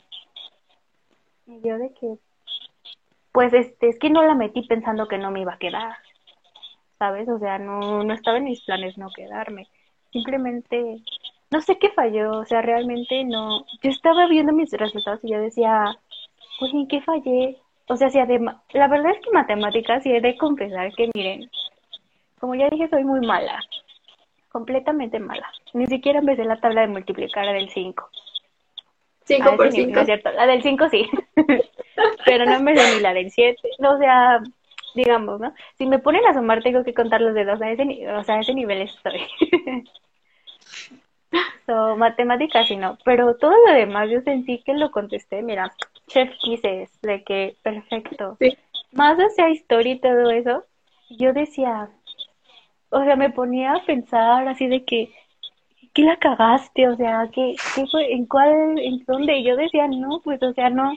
y yo de que, pues este, es que no la metí pensando que no me iba a quedar. ¿Sabes? O sea, no, no estaba en mis planes no quedarme. Simplemente, no sé qué falló. O sea, realmente no. Yo estaba viendo mis resultados y yo decía, pues ¿en qué fallé? O sea, si además, la verdad es que matemáticas, y he de confesar que miren, como ya dije, soy muy mala, completamente mala. Ni siquiera empecé la tabla de multiplicar la del 5. 5 por 5. No es cierto, la del 5 sí, [laughs] pero no me sé ni la del 7. o sea, digamos, ¿no? Si me ponen a sumar, tengo que contar los dedos, a ese, o sea, a ese nivel estoy. [laughs] so, matemáticas sí no, pero todo lo demás yo sentí que lo contesté, mira, chef kisses, de que perfecto. Más hacia historia y todo eso, yo decía, o sea, me ponía a pensar así de que, ¿qué la cagaste? O sea, ¿qué, qué fue? ¿En cuál? ¿En dónde? Y yo decía, no, pues, o sea, no.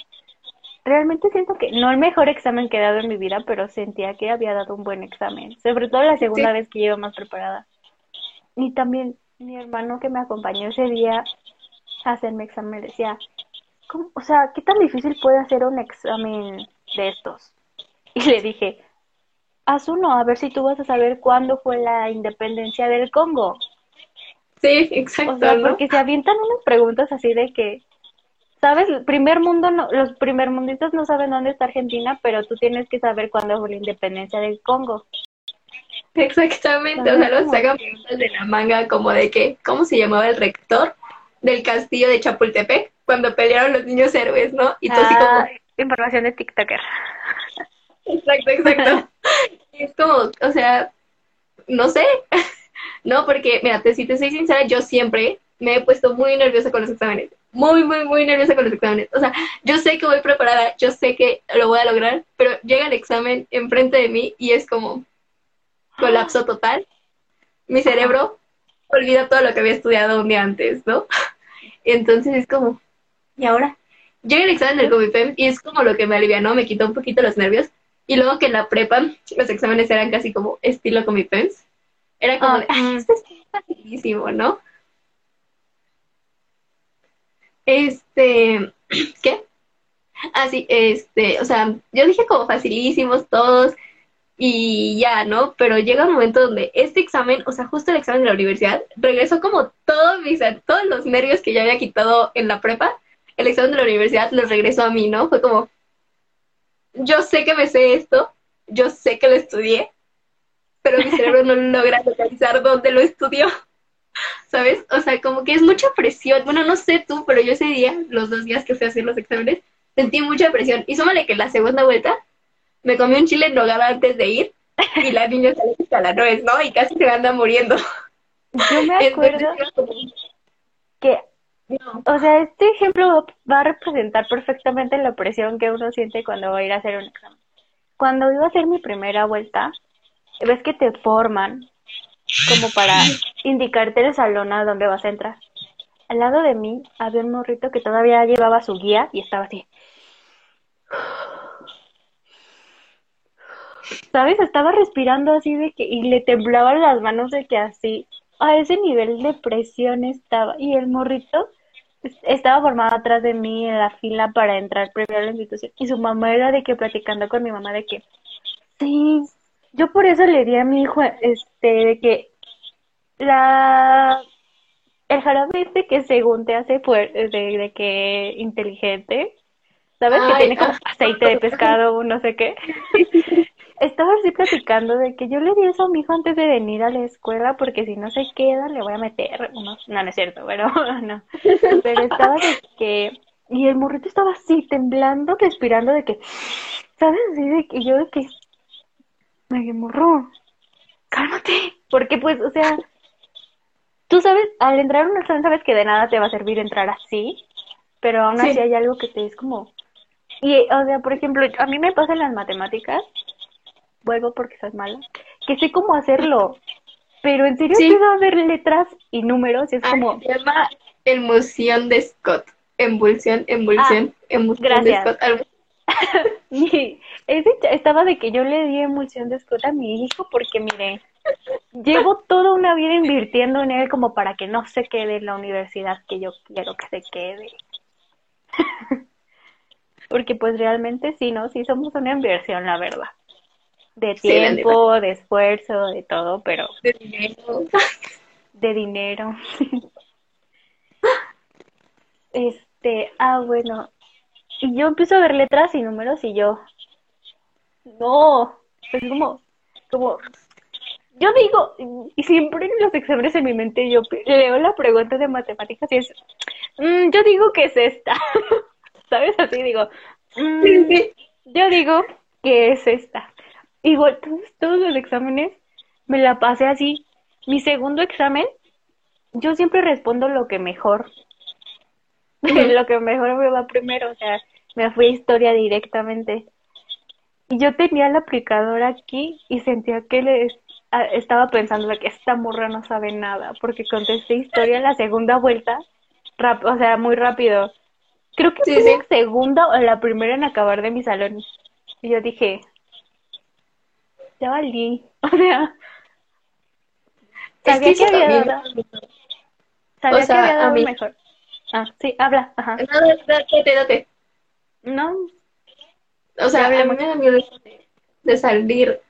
Realmente siento que no el mejor examen que he dado en mi vida, pero sentía que había dado un buen examen. Sobre todo la segunda vez que iba más preparada. Y también mi hermano que me acompañó ese día a hacerme examen decía, o sea, ¿qué tan difícil puede hacer un examen de estos? Y le dije, haz uno, a ver si tú vas a saber cuándo fue la independencia del Congo. Sí, exacto. O sea, porque se avientan unas preguntas así de que, ¿sabes? Primer mundo, no, los primermundistas no saben dónde está Argentina, pero tú tienes que saber cuándo fue la independencia del Congo. Exactamente, o sea, los sacan de la manga como de que, ¿cómo se llamaba el rector del castillo de Chapultepec? cuando pelearon los niños héroes, ¿no? Y tú así como... Ah, información de TikToker. Exacto, exacto. [laughs] es como, o sea, no sé, [laughs] no, porque, mira, te, si te soy sincera, yo siempre me he puesto muy nerviosa con los exámenes, muy, muy, muy nerviosa con los exámenes. O sea, yo sé que voy preparada, yo sé que lo voy a lograr, pero llega el examen enfrente de mí y es como colapso total. Mi cerebro olvida todo lo que había estudiado un día antes, ¿no? [laughs] Entonces es como, y ahora llega el examen del Covifem y es como lo que me alivianó, me quitó un poquito los nervios. Y luego que en la prepa los exámenes eran casi como estilo Comipems. Era como de, ah, esto es facilísimo, ¿no? Este, [clears throat] ¿qué? Ah, sí, este, o sea, yo dije como facilísimos todos y ya, ¿no? Pero llega un momento donde este examen, o sea, justo el examen de la universidad, regresó como todos mis, todos los nervios que ya había quitado en la prepa el examen de la universidad lo regresó a mí, ¿no? Fue como, yo sé que me sé esto, yo sé que lo estudié, pero mi cerebro no [laughs] logra localizar dónde lo estudió, [laughs] ¿sabes? O sea, como que es mucha presión. Bueno, no sé tú, pero yo ese día, los dos días que fui a hacer los exámenes, sentí mucha presión. Y súmale que la segunda vuelta me comí un chile en nogada antes de ir y la niña la nuez, ¿no? Y casi se anda muriendo. Yo me acuerdo que No. O sea, este ejemplo va a representar perfectamente la presión que uno siente cuando va a ir a hacer un examen. Cuando iba a hacer mi primera vuelta, ves que te forman como para indicarte el salón a donde vas a entrar. Al lado de mí había un morrito que todavía llevaba su guía y estaba así. ¿Sabes? Estaba respirando así de que y le temblaban las manos de que así a ese nivel de presión estaba y el morrito es- estaba formado atrás de mí en la fila para entrar primero a la institución y su mamá era de que platicando con mi mamá de que sí, yo por eso le di a mi hijo este de que la el jarabe este que según te hace fuer- de, de que inteligente, ¿sabes? que tiene como aceite de pescado, no sé qué. [laughs] Estaba así platicando de que yo le di eso a mi hijo antes de venir a la escuela porque si no se queda le voy a meter unos... No, no es cierto, pero [laughs] no. Pero estaba de que... Y el morrito estaba así, temblando, respirando de que... ¿Sabes? Así de que yo de que... Me morro, cálmate. Porque pues, o sea... Tú sabes, al entrar a un examen sabes que de nada te va a servir entrar así, pero aún así Sí. hay algo que te es como... Y, o sea, por ejemplo, a mí me pasa en las matemáticas, vuelvo porque soy mala, que sé cómo hacerlo, pero en serio Sí. empiezo a ver letras y números es Ah, como, Se llama emulsión de Scott. Emulsión, emulsión, emulsión gracias. de Scott. Algo- [laughs] y ese ch- estaba de que yo le di emulsión de Scott a mi hijo porque, mire, llevo toda una vida invirtiendo en él como para que no se quede en la universidad que yo quiero que se quede. [laughs] Porque pues realmente sí, ¿no? Sí somos una inversión, la verdad. De Sí, tiempo, de esfuerzo, de todo, pero de dinero. [laughs] de dinero. [laughs] Este, ah, bueno. Y yo empiezo a ver letras y números y yo, no, es como, como, yo digo, y siempre en los exámenes en mi mente yo leo la pregunta de matemáticas y es, "Mm, yo digo que es esta, [laughs] ¿sabes? Así digo, "Mm, Sí, sí. yo digo que es esta. Igual, todos, todos los exámenes me la pasé así. Mi segundo examen, yo siempre respondo lo que mejor. [laughs] Lo que mejor me va primero, o sea, me fui a historia directamente. Y yo tenía la aplicadora aquí y sentía que le estaba pensando que esta morra no sabe nada, porque contesté historia la segunda vuelta, rap- o sea, muy rápido. Creo que Sí, fui sí. la segunda o la primera en acabar de mi salón. Y yo dije, ya valí. [laughs] O sea, Es sabía que que, había dado, sabía o sea, que había a dado mí- mejor. Ah, sí, habla, ajá. No, date, date. No, O sea, a mí me da miedo de salir,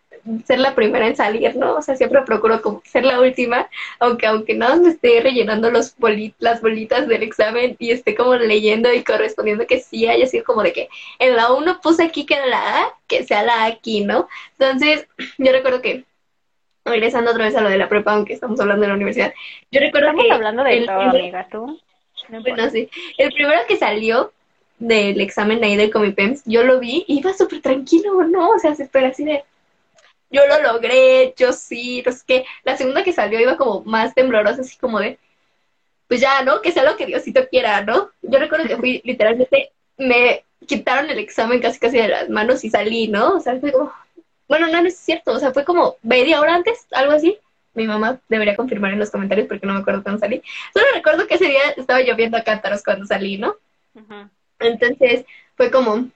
ser la primera en salir, ¿no? O sea, siempre procuro como ser la última, aunque aunque nada más me esté rellenando los boli- las bolitas del examen y esté como leyendo y correspondiendo que sí haya sido como de que en la 1 puse aquí que era la A, que sea la A aquí, ¿no? Entonces, [clears throat] yo recuerdo que, regresando otra vez a lo de la prepa, aunque estamos hablando de la universidad, yo recuerdo estamos que hablando de el todo, amiga, tú. No bueno, sí. El primero que salió del examen ahí del Comipems, yo lo vi y iba súper tranquilo, ¿no? O sea, se espera así de, yo lo logré, yo sí, no sé qué. La segunda que salió iba como más temblorosa, así como de, pues ya, ¿no? Que sea lo que Diosito quiera, ¿no? Yo recuerdo que fui, [laughs] literalmente, me quitaron el examen casi casi de las manos y salí, ¿no? O sea, fue como, bueno, no, no es cierto, o sea, fue como media hora antes, algo así. Mi mamá debería confirmar en los comentarios porque no me acuerdo cuándo salí. Solo recuerdo que ese día estaba lloviendo a cántaros cuando salí, ¿no? Entonces fue como,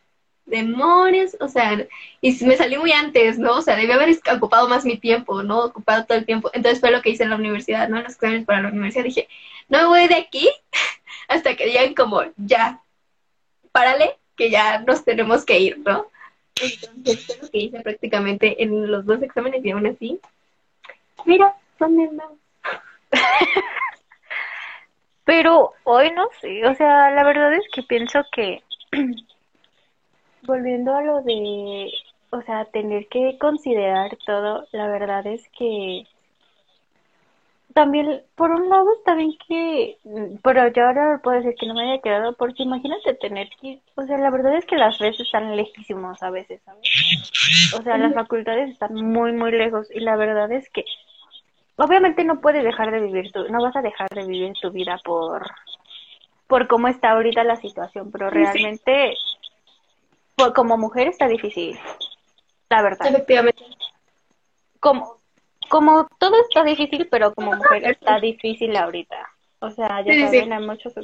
demonios, o sea, y me salí muy antes, ¿no? O sea, debí haber ocupado más mi tiempo, ¿no? Ocupado todo el tiempo. Entonces fue lo que hice en la universidad, ¿no? En los exámenes para la universidad dije, no me voy de aquí [laughs] hasta que digan como, ya, párale, que ya nos tenemos que ir, ¿no? Entonces fue lo que hice prácticamente en los dos exámenes y aún así, mira, ¿dónde andamos? [laughs] Pero hoy no sé, o sea, la verdad es que pienso que [clears throat] volviendo a lo de, o sea, tener que considerar todo, la verdad es que también, por un lado está bien que, pero yo ahora puedo decir que no me haya quedado, porque imagínate tener que, o sea, la verdad es que las redes están lejísimos a veces, ¿sabes? O sea, las facultades están muy, muy lejos, y la verdad es que obviamente no puedes dejar de vivir tu, no vas a dejar de vivir tu vida por, por cómo está ahorita la situación, pero realmente por, como mujer está difícil, la verdad. Efectivamente. Como, como todo está difícil, pero como mujer está difícil ahorita. O sea, ya Sí, saben, sí. hay muchos...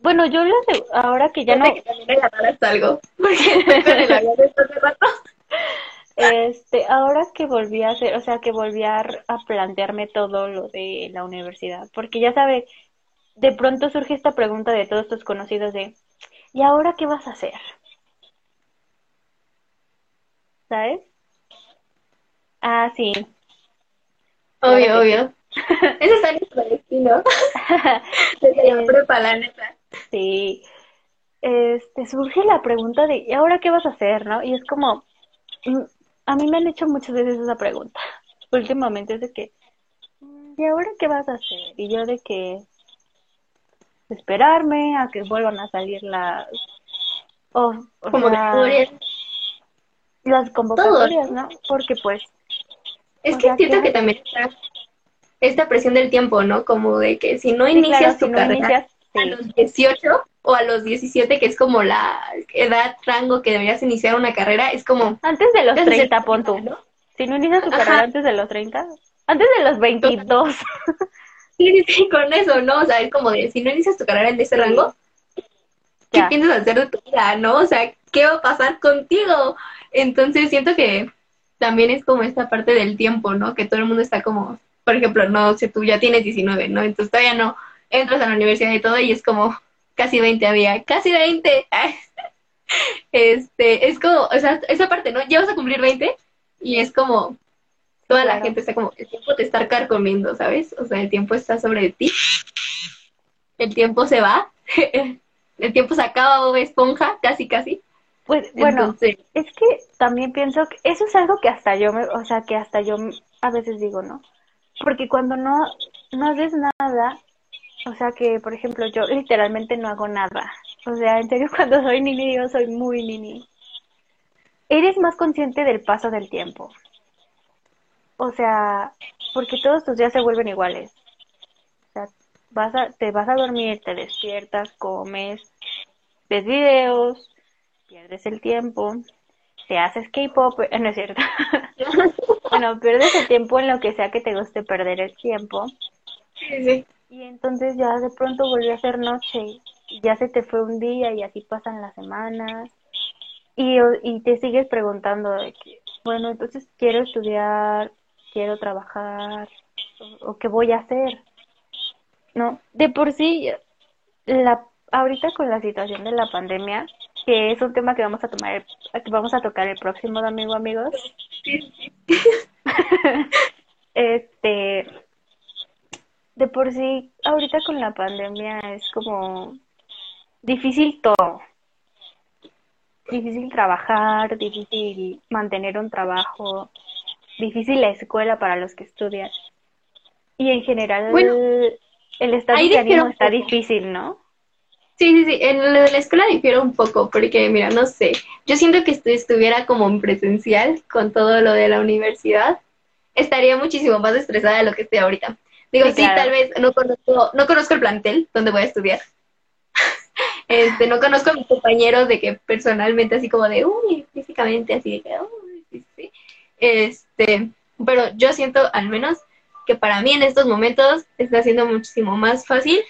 Bueno, yo lo sé, ahora que ya no, que también algo. [laughs] Porque [laughs] rato. este, ahora que volví a hacer, o sea, que volví a, a plantearme todo lo de la universidad, porque ya sabe, de pronto surge esta pregunta de todos tus conocidos de, ¿y ahora qué vas a hacer? ¿Sabes? Ah, sí. Obvio, obvio. [laughs] Eso está en nuestro destino. [laughs] Desde la prepa, la neta. Sí, este, surge la pregunta de, ¿y ahora qué vas a hacer, no? Y es como, mm, a mí me han hecho muchas veces esa pregunta. [laughs] Últimamente es de que, mm, ¿y ahora qué vas a hacer? Y yo de que esperarme a que vuelvan a salir las, o, o Como de sea. Las convocatorias, ¿no? Porque pues, Es que siento que- que también está esta presión del tiempo, ¿no? Como de que si no sí, inicias claro, tu si no carrera a los 18 o a los 17, que es como la edad, rango que deberías iniciar una carrera, es como... antes de los ya se 30, pon tú. ¿no? Si no inicias tu Ajá. carrera antes de los 30, antes de los 22. Sí, sí, con eso, ¿no? O sea, es como de, si no inicias tu carrera en ese rango, ¿qué Ya. piensas hacer de tu vida, no? O sea, ¿qué va a pasar contigo? Entonces siento que también es como esta parte del tiempo, ¿no? Que todo el mundo está como, por ejemplo, no sé, tú ya tienes 19, ¿no? Entonces todavía no entras a la universidad y todo y es como casi 20 había, casi 20. [laughs] Este, es como, o sea, esa parte, ¿no? Ya vas a cumplir 20 y es como toda la gente está como, el tiempo te está carcomiendo, ¿sabes? O sea, el tiempo está sobre ti. El tiempo se va. [laughs] El tiempo se acaba, Bob Esponja, casi, casi. Pues bueno, Entonces, es que también pienso que eso es algo que hasta yo me, o sea, que hasta yo a veces digo, ¿no? Porque cuando no, no haces nada, o sea que, por ejemplo, yo literalmente no hago nada. O sea, en serio, [laughs] cuando soy nini, yo soy muy nini. Eres más consciente del paso del tiempo. O sea, porque todos tus días se vuelven iguales. O sea, vas a, te vas a dormir, te despiertas, comes, ves videos, pierdes el tiempo, te haces K-pop, eh, no es cierto. [laughs] bueno, pierdes el tiempo en lo que sea que te guste perder el tiempo. sí, sí. Y entonces ya de pronto volvió a ser noche y ya se te fue un día y así pasan las semanas. Y, y te sigues preguntando de que, bueno, entonces quiero estudiar, quiero trabajar, o, o qué voy a hacer. No, de por sí, la, ahorita con la situación de la pandemia, que es un tema que vamos a tomar, que vamos a tocar el próximo domingo, amigos. Sí, sí. [laughs] Este, de por sí, ahorita con la pandemia es como difícil todo. Difícil trabajar, difícil mantener un trabajo, difícil la escuela para los que estudian. Y en general Bueno, el estado ahí de ánimo está difícil, ¿no? Sí, sí, sí. En lo de la escuela difiere un poco, porque mira, no sé. Yo siento que si estuviera como en presencial con todo lo de la universidad, estaría muchísimo más estresada de lo que estoy ahorita. Digo, Sí, sí, claro. tal vez no conozco, no conozco el plantel donde voy a estudiar. [laughs] Este, no conozco a mis compañeros de que personalmente así como de, uy, físicamente así de que, uy, sí, sí. Este, pero yo siento al menos que para mí en estos momentos está siendo muchísimo más fácil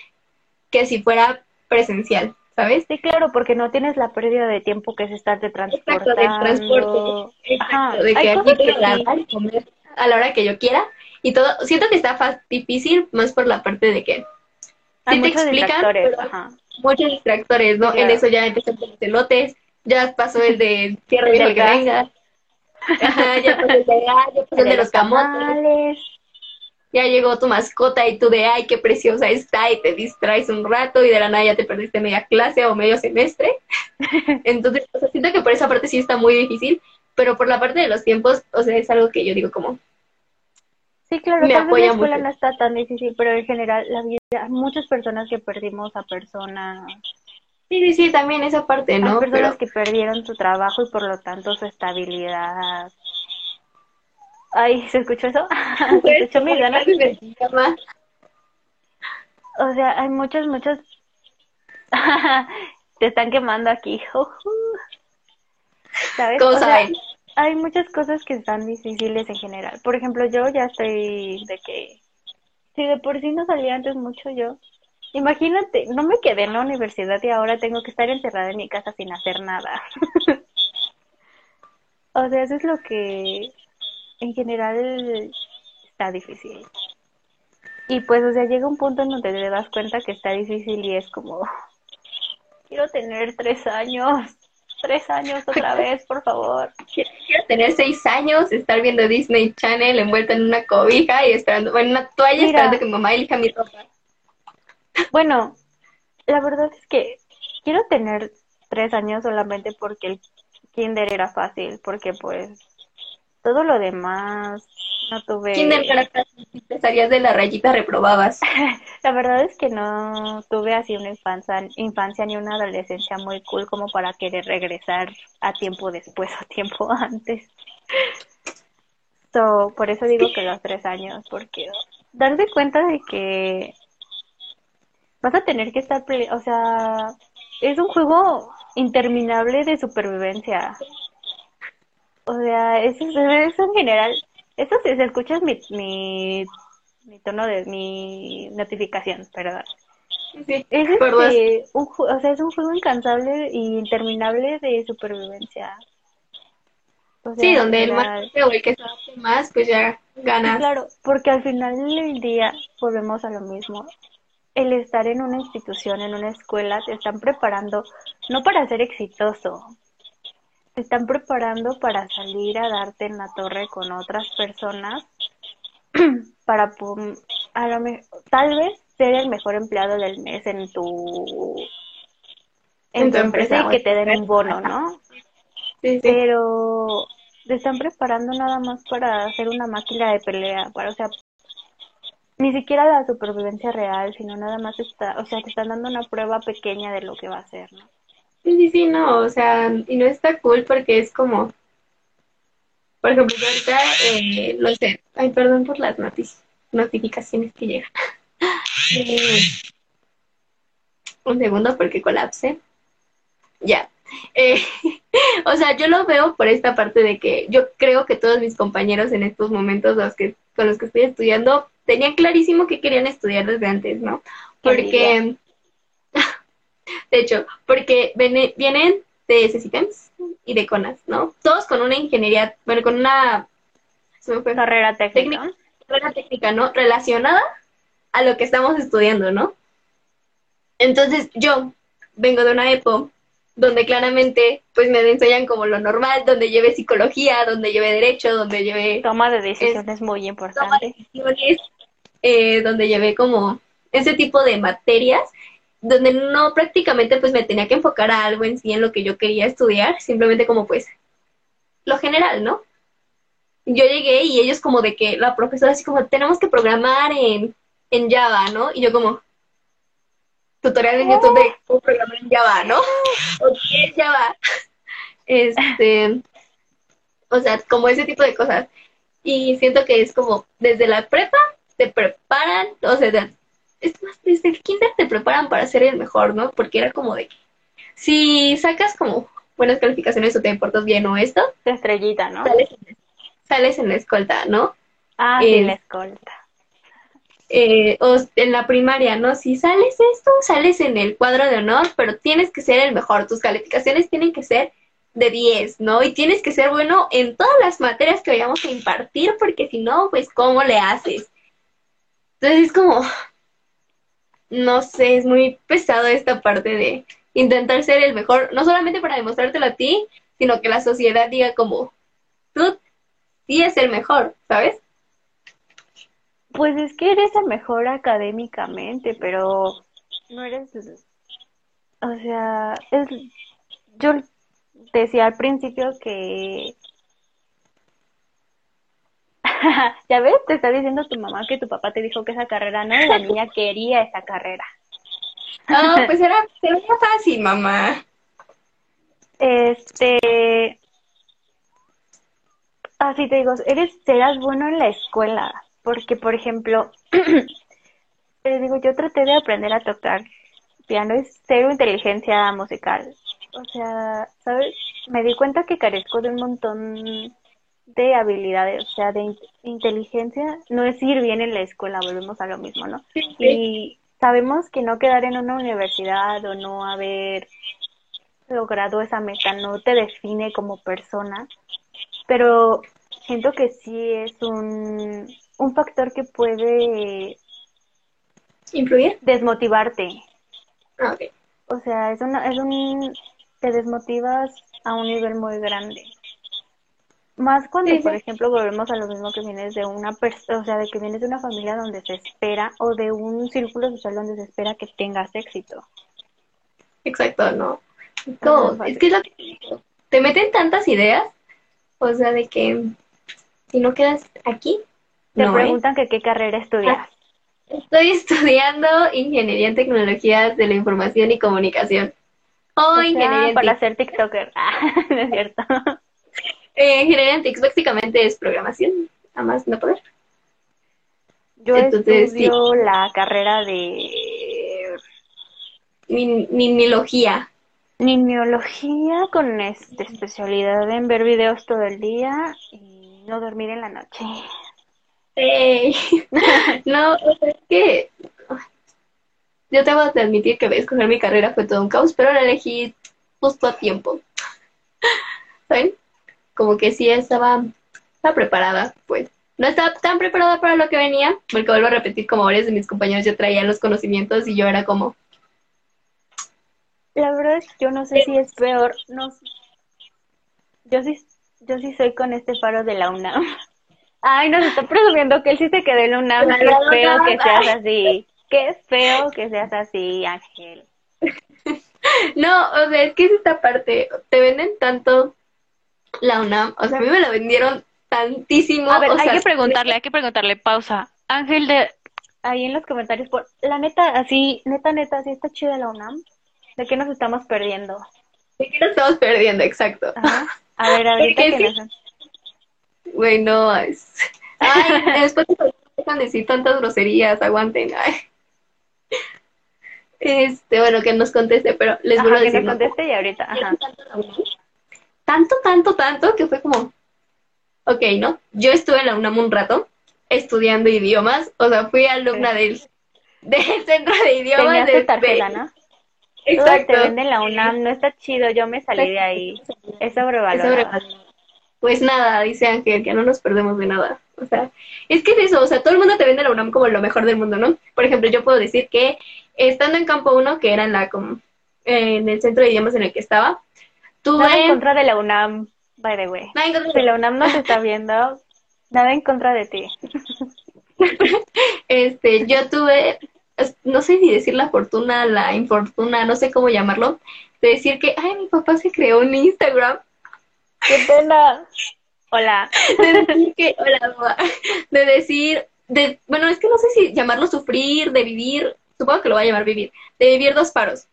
que si fuera presencial, ¿sabes? Sí, claro, porque no tienes la pérdida de tiempo que es estarte Exacto, transportando. del transporte. Exacto, Ajá, de que hay aquí y comer a la hora que yo quiera y todo. Siento que está difícil más por la parte de que Hay sí te explican, ajá. muchos distractores, ¿no? Sí, En claro. eso ya empiezan con los elotes, ya pasó el de [laughs] cierre El que venga. Ajá, ya pasó el de ya pasó el de los camotes, tamales. Ya llegó tu mascota y tú de ay, qué preciosa está y te distraes un rato y de la nada ya te perdiste media clase o medio semestre. [laughs] Entonces, o sea, siento que por esa parte sí está muy difícil, pero por la parte de los tiempos, o sea, es algo que yo digo como, Sí, claro, Me vez la apoya escuela mucho. no está tan difícil, pero en general la vida, hay muchas personas que perdimos a personas, sí, sí, sí, también esa parte, hay ¿no? personas Pero que perdieron su trabajo y por lo tanto su estabilidad. Ay, ¿se escuchó eso? [laughs] [laughs] ¿Se escuchó mi gana? Clases de pijama. O sea, hay muchas, muchas [laughs] Te están quemando aquí. ¿Sabes? ¿Cómo O sea, saben? hay muchas cosas que están difíciles en general. Por ejemplo, yo ya estoy de que si de por sí no salía antes mucho yo. Imagínate, no me quedé en la universidad y ahora tengo que estar encerrada en mi casa sin hacer nada. O sea, eso es lo que en general está difícil. Y pues, o sea, llega un punto en donde te das cuenta que está difícil y es como, quiero tener tres años, tres años otra [laughs] vez, por favor. Quiero quiero tener seis años, estar viendo Disney Channel envuelta en una cobija y esperando, bueno, una toalla Mira. esperando que mi mamá elija mi ropa. Bueno, la verdad es que quiero tener tres años solamente porque el kinder era fácil, porque pues todo lo demás no tuve... Kinder salías de la rayita reprobabas. [laughs] La verdad es que no tuve así una infancia, infancia ni una adolescencia muy cool como para querer regresar a tiempo después o tiempo [laughs] antes. So, por eso digo que los tres años, porque darse cuenta de que vas a tener que estar, o sea, es un juego interminable de supervivencia. O sea, eso, es- eso en general, eso si se escuchas mi, mi, mi tono de mi notificación, perdón. Sí, sí. Es este, un, o sea, es un juego incansable y interminable de supervivencia. O Sí, donde el más o el que se más, pues ya Sí, ganas. claro, porque al final del día volvemos a lo mismo. El estar en una institución, en una escuela, te están preparando no para ser exitoso, te están preparando para salir a darte en la torre con otras personas, [clears throat] para a lo me- tal vez ser el mejor empleado del mes en tu en, En tu tu empresa empresa, y que te den un bono, ¿no? Sí, sí. pero te están preparando nada más para hacer una máquina de pelea, para, o sea, ni siquiera la supervivencia real, sino nada más está, o sea, te están dando una prueba pequeña de lo que va a ser, ¿no? Sí, sí, sí, no, o sea, y no está cool porque es como, por ejemplo, yo ahorita, eh, no sé, ay, perdón por las notificaciones que llegan. [laughs] Eh, un segundo porque colapse. Ya. Eh, [laughs] o sea, yo lo veo por esta parte de que yo creo que todos mis compañeros en estos momentos, los que, con los que estoy estudiando, tenían clarísimo que querían estudiar desde antes, ¿no? Porque, de hecho, porque viene- vienen de CECITEMS y de CONAS, ¿no? Todos con una ingeniería, bueno, con una se me fue, Carrera técnica. técnica, carrera técnica, ¿no? Relacionada a lo que estamos estudiando, ¿no? Entonces, yo vengo de una EPO donde claramente, pues me enseñan como lo normal, donde llevé psicología, donde llevé derecho, donde llevé Toma de decisiones muy toma de importante. decisiones, eh, donde llevé como ese tipo de materias, donde no prácticamente pues me tenía que enfocar a algo en sí, en lo que yo quería estudiar, simplemente como pues lo general, ¿no? Yo llegué y ellos como de que la profesora así como, tenemos que programar en, en Java, ¿no? Y yo como, tutorial en YouTube de cómo programar en Java, ¿no? [laughs] ¿O qué es Java? Este, o sea, como ese tipo de cosas. Y siento que es como, desde la prepa te preparan, o sea, es más, desde el kinder te preparan para ser el mejor, ¿no? Porque era como de que, si sacas como buenas calificaciones o te portas bien o esto, De estrellita, ¿no? sales en, sales en la escolta, ¿no? Ah, sí, Eh, la escolta. Eh, o en la primaria, ¿no? Si sales esto, sales en el cuadro de honor, pero tienes que ser el mejor, tus calificaciones tienen que ser de 10, ¿no? Y tienes que ser bueno en todas las materias que vayamos a impartir, porque si no, pues, ¿cómo le haces? Entonces es como, no sé, es muy pesado esta parte de intentar ser el mejor, no solamente para demostrártelo a ti, sino que la sociedad diga como, tú sí es el mejor, ¿sabes? Pues es que eres el mejor académicamente, pero no eres, o sea, es, yo decía al principio que, [laughs] ya ves, te está diciendo tu mamá que tu papá te dijo que esa carrera no, y la niña [laughs] quería esa carrera. Ah, [laughs] pues era, era fácil, mamá. Este, así te digo, eres, serás bueno en la escuela, porque por ejemplo, [clears throat] te digo, yo traté de aprender a tocar piano es cero inteligencia musical. O sea, ¿sabes? Me di cuenta que carezco de un montón de habilidades, o sea, de inteligencia. No es ir bien en la escuela, volvemos a lo mismo, ¿no? Y sabemos que no quedar en una universidad o no haber logrado esa meta no te define como persona, pero siento que sí es un, un factor que puede influir, desmotivarte. Ah, O sea, es, una, es un, te desmotivas a un nivel muy grande. Más cuando, por ejemplo, volvemos a lo mismo que vienes de una persona, o sea, de que vienes de una familia donde se espera o de un círculo social donde se espera que tengas éxito. Exacto, no. es que es lo que te meten tantas ideas, o sea, de que si no quedas aquí, te ¿eh? preguntan que qué carrera estudias. Estoy estudiando Ingeniería en Tecnologías de la Información y Comunicación. O, Ingeniería para ser TikToker. Ah, [laughs] no es cierto. Eh, ingeniería en TIC básicamente es programación, a más no poder. Yo estudio la carrera de Nimiología. Nimiología con este, especialidad en ver videos todo el día y no dormir en la noche. [laughs] no, es que yo tengo que admitir que escoger mi carrera fue todo un caos, pero la elegí justo a tiempo. [laughs] ¿Saben? Como que sí estaba, estaba preparada, pues. No estaba tan preparada para lo que venía, porque vuelvo a repetir, como varios de mis compañeros ya traían los conocimientos y yo era como... La verdad es que yo no sé si es peor, no Yo sí, yo sí soy con este faro de la UNAM. [laughs] Ay, nos está presumiendo que él sí se quedó en la UNAM. Qué feo que seas así. Qué feo que seas así, Ángel. [laughs] No, o sea, es que es esta parte. Te venden tanto la UNAM. O sea, a mí me la vendieron tantísimo. A ver, hay que preguntarle, hay que preguntarle, pausa. Ángel, de ahí en los comentarios, por la neta, así, neta, neta, así está chida la UNAM. ¿De qué nos estamos perdiendo? ¿De qué nos estamos perdiendo? Exacto. A ver, [laughs] ahorita que Güey, no. Es... [laughs] Ay, después dejan decir tantas groserías, aguanten. Ay. Este, bueno, que nos conteste, pero les vuelvo a decir. Que nos conteste y ahorita. Ajá. Tanto, tanto, tanto que fue como, ok, ¿no? Yo estuve en la UNAM un rato estudiando idiomas, o sea, fui alumna del, del centro de idiomas. de, tarjeta, ¿no? Exacto. te venden la UNAM, no está chido, yo me salí de ahí. Es sobrevalorado. Pues nada, dice Ángel, que no nos perdemos de nada. O sea, es que es eso, o sea, todo el mundo te vende la UNAM como lo mejor del mundo, ¿no? Por ejemplo, yo puedo decir que estando en campo 1, que era en la como, en el centro de idiomas en el que estaba, tuve... Nada en contra de la UNAM, by the way. Nada en contra de... Si la UNAM no está [laughs] viendo, nada en contra de ti. este, yo tuve, no sé ni decir la fortuna, la infortuna, no sé cómo llamarlo, de decir que, ay, mi papá se creó un Instagram. ¡Qué pena! Hola. [laughs] De decir que, hola, de decir, de, bueno, es que no sé si llamarlo sufrir, de vivir, supongo que lo voy a llamar vivir, de vivir dos paros.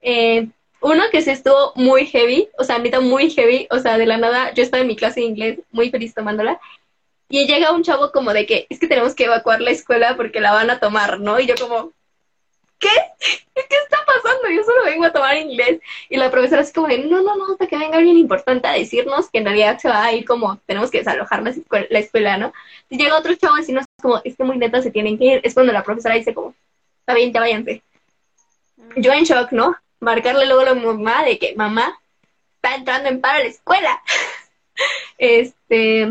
Eh, uno que se estuvo muy heavy, o sea, neta muy heavy, o sea, de la nada, yo estaba en mi clase de inglés muy feliz tomándola, y llega un chavo como de que es que tenemos que evacuar la escuela porque la van a tomar, ¿no? Y yo como, ¿qué? ¿Qué está pasando? Yo solo vengo a tomar inglés. Y la profesora es como de, no, no, no, hasta que venga alguien importante a decirnos que en realidad se va a ir como, tenemos que desalojar la escuela, la escuela ¿no? Y llega otro chavo a decirnos como, es que muy neta se tienen que ir. Es cuando la profesora dice como, está bien, ya váyanse. Yo en shock, ¿no? Marcarle luego a la mamá de que mamá está entrando en paro a la escuela. [laughs] este,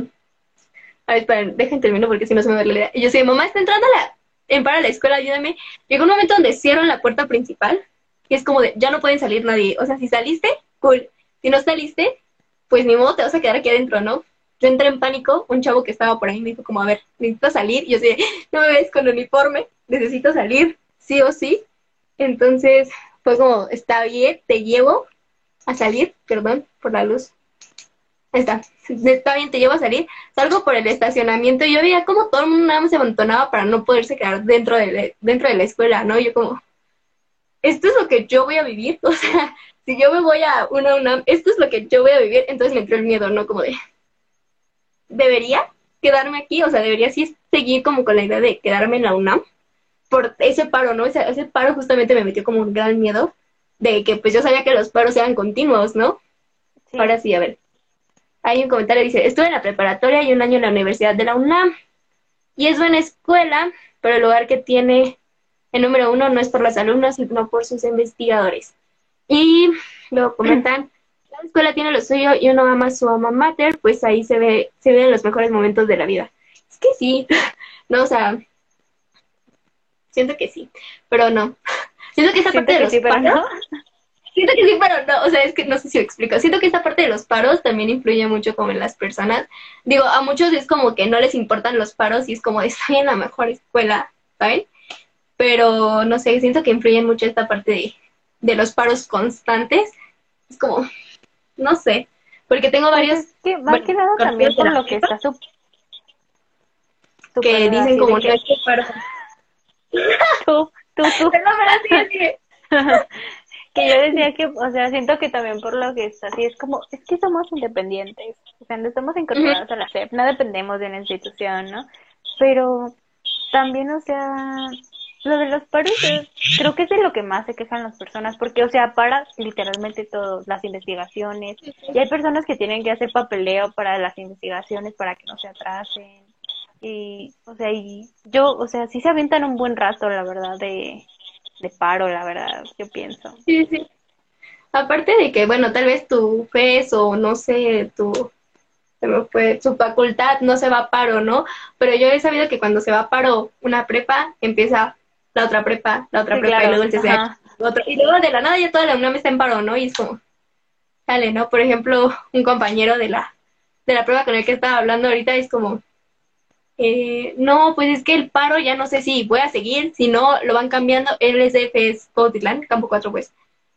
a ver, esperen, dejen termino porque si no se me va la idea. Yo decía, mamá está entrando a la, en para la escuela, ayúdame. Llegó un momento donde cierran la puerta principal y es como de, ya no pueden salir nadie. O sea, si saliste, cool. Si no saliste, pues ni modo, te vas a quedar aquí adentro, ¿no? Yo entré en pánico, un chavo que estaba por ahí me dijo como, a ver, necesito salir. Y yo sé, [laughs] no me ves con uniforme, necesito salir, sí o sí. Entonces, fue como, está bien, te llevo a salir, perdón por la luz. Está, está bien, te llevo a salir. Salgo por el estacionamiento y yo veía como todo el mundo nada más se amontonaba para no poderse quedar dentro de, dentro de la escuela, ¿no? Yo como, esto es lo que yo voy a vivir, [laughs] o sea, si yo me voy a una UNAM, esto es lo que yo voy a vivir, entonces me entró el miedo, ¿no? Como de, ¿debería quedarme aquí? O sea, ¿debería sí seguir como con la idea de quedarme en la UNAM? Por ese paro, ¿no? Ese, ese paro justamente me metió como un gran miedo de que pues yo sabía que los paros eran continuos, ¿no? Ahora sí, a ver. Hay un comentario dice, estuve en la preparatoria y un año en la Universidad de la UNAM. Y es buena escuela, pero el lugar que tiene el número uno no es por los alumnos, sino por sus investigadores. Y luego [clears throat] comentan, la escuela tiene lo suyo y uno ama su alma mater, pues ahí se ve, se ven los mejores momentos de la vida. Es que sí, [laughs] no, o sea, siento que sí, pero no. [laughs] Siento que esa parte de los paros, [laughs] siento que sí, pero no, o sea, es que no sé si lo explico. Siento que esa parte de los paros también influye mucho como en las personas. Digo, a muchos es como que no les importan los paros y es como, [laughs] estoy en la mejor escuela, ¿saben? Pero no sé, siento que influye mucho esta parte de, de los paros constantes. Es como, no sé, porque tengo pues varios... Es que más que nada también por lo que está su... que dicen como, es que paro... [laughs] tú, tú, tú. [laughs] que yo decía que, o sea, siento que también por lo que está así, es como, es que somos independientes, o sea, no estamos incorporados a la SEP, no dependemos de una institución, ¿no? Pero también, o sea, lo de los paros creo que es de lo que más se quejan las personas, porque, o sea, para literalmente todas las investigaciones, y hay personas que tienen que hacer papeleo para las investigaciones para que no se atrasen, y, o sea, y yo, o sea, sí se avientan un buen rato, la verdad, de, de paro, la verdad, yo pienso. Sí, sí. Aparte de que, bueno, tal vez tu FES o no sé, tu, fue, su facultad no se va a paro, ¿no? Pero yo he sabido que cuando se va a paro una prepa, empieza la otra prepa, la otra prepa y luego el CCH. Otro, y luego de la nada ya toda la UNAM está en paro, ¿no? Y es como, sale, ¿no? Por ejemplo, un compañero de la, de la prueba con el que estaba hablando ahorita es como, eh, no, pues es que el paro ya no sé si voy a seguir, si no lo van cambiando. El SDF es Cotitlán, campo 4, pues.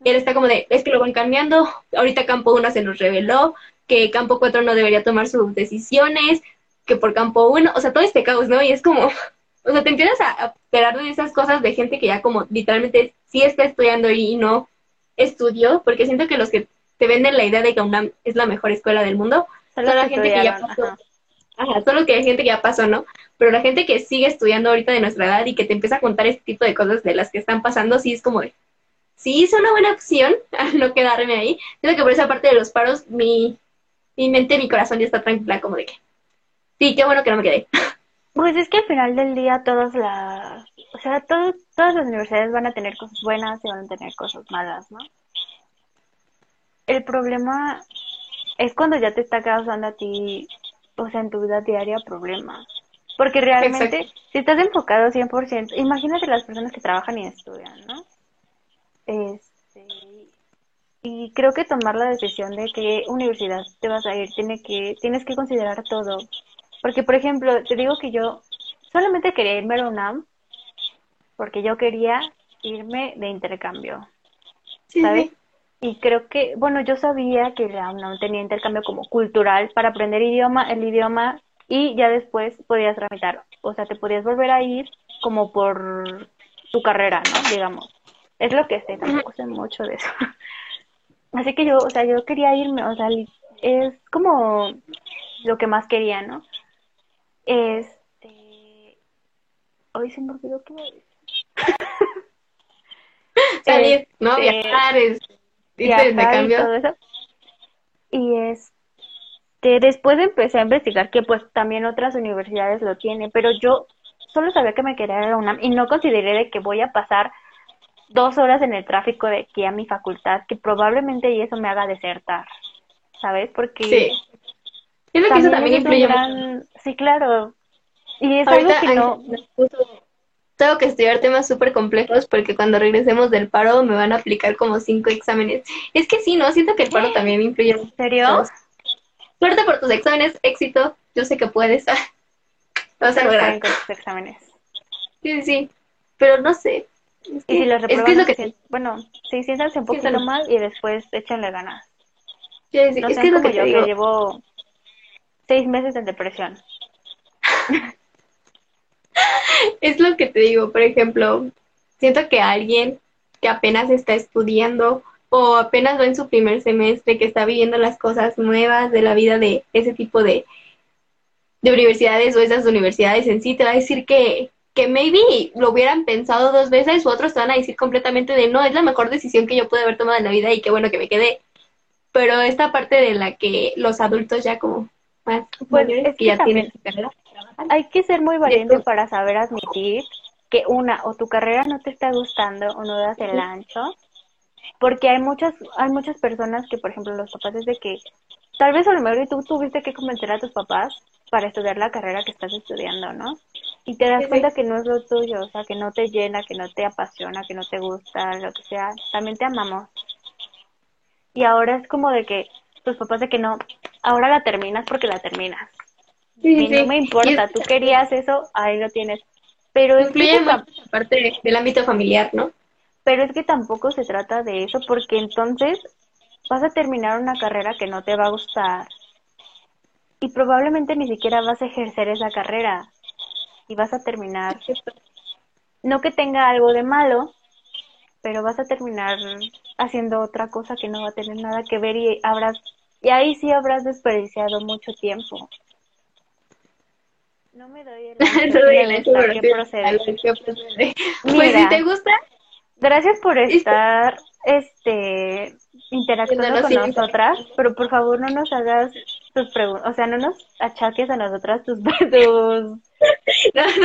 Él está como de, es que lo van cambiando. Ahorita campo 1 se nos reveló que campo 4 no debería tomar sus decisiones, que por campo 1, o sea, todo este caos, ¿no? Y es como, [laughs] o sea, te empiezas a esperar de esas cosas de gente que ya como literalmente sí está estudiando y no estudió, porque siento que los que te venden la idea de que UNAM es la mejor escuela del mundo, son la gente que ya pasó. Ajá, solo que hay gente que ya pasó, ¿no? Pero la gente que sigue estudiando ahorita de nuestra edad y que te empieza a contar este tipo de cosas de las que están pasando, sí es como de, sí es una buena opción [laughs] al no quedarme ahí. Siento que por esa parte de los paros, mi, mi mente, mi corazón ya está tranquila, como de que, sí, qué bueno que no me quedé. Pues es que al final del día todas las, o sea, todas las universidades van a tener cosas buenas y van a tener cosas malas, ¿no? El problema es cuando ya te está causando a ti o sea, en tu vida diaria problemas. Porque realmente, si estás enfocado 100%, imagínate las personas que trabajan y estudian, ¿no? Este, y creo que tomar la decisión de qué universidad te vas a ir, tiene que, tienes que considerar todo. Porque, por ejemplo, te digo que yo solamente quería irme a la UNAM porque yo quería irme de intercambio, ¿sabes? Y creo que, bueno, yo sabía que la UNAM tenía intercambio como cultural para aprender idioma, el idioma y ya después podías tramitar, o sea, te podías volver a ir como por tu carrera, ¿no? Digamos. Es lo que sé, tampoco sé mucho de eso. [laughs] Así que yo, o sea, yo quería irme, o sea, es como lo que más quería, ¿no? Este... Hoy se me olvidó qué Salir, ¿no? [laughs] Este, Viajar, es y todo eso. Y es que después empecé a investigar que pues también otras universidades lo tienen, pero yo solo sabía que me quería ir a la UNAM y no consideré de que voy a pasar dos horas en el tráfico de aquí a mi facultad, que probablemente y eso me haga desertar, ¿sabes? Porque sí. que eso también influye Sí, claro. Y es algo que no tengo que estudiar temas súper complejos porque cuando regresemos del paro me van a aplicar como cinco exámenes. Es que sí, ¿no? Siento que el paro también influye. ¿En serio? Suerte por tus exámenes, éxito. Yo sé que puedes. [laughs] Vas a lograr. tus exámenes. Sí, sí, Pero no sé. Es que, y si los es, que es lo que bueno, sí, siéntanse un poquito mal y después échenle ganas. Sí, sí, es que es lo que yo que llevo seis meses en depresión. [laughs] [laughs] es lo que te digo, por ejemplo, siento que alguien que apenas está estudiando o apenas va en su primer semestre, que está viviendo las cosas nuevas de la vida de ese tipo de, de universidades o esas universidades en sí, te va a decir que, que maybe lo hubieran pensado dos veces, u otros te van a decir completamente de no, es la mejor decisión que yo pude haber tomado en la vida y qué bueno que me quedé. Pero esta parte de la que los adultos ya como más Pues, mayores es que que ya tienen su carrera. Hay que ser muy valiente para saber admitir que una, o tu carrera no te está gustando o no das el ancho, porque hay muchas, hay muchas personas que, por ejemplo, los papás es de que, tal vez a lo mejor tú tuviste que convencer a tus papás para estudiar la carrera que estás estudiando, ¿no? Y te das cuenta que no es lo tuyo, o sea, que no te llena, que no te apasiona, que no te gusta, lo que sea, también te amamos. Y ahora es como de que tus papás de que no, ahora la terminas porque la terminas. Sí, sí, Y no me importa, es- tú querías eso, ahí lo tienes. Pero es, que esa parte del ámbito familiar, ¿no? pero es que tampoco se trata de eso, porque entonces vas a terminar una carrera que no te va a gustar y probablemente ni siquiera vas a ejercer esa carrera y vas a terminar, no que tenga algo de malo, pero vas a terminar haciendo otra cosa que no va a tener nada que ver y habrás, y ahí sí habrás desperdiciado mucho tiempo. No me doy el [laughs] Todo sí el que procede. Pues [laughs] Mira. si te gusta, Gracias por Listo. estar este interactuando con nosotras, pero por favor no nos hagas tus preguntas, o sea, no nos achaques a nosotras tus [laughs] tus,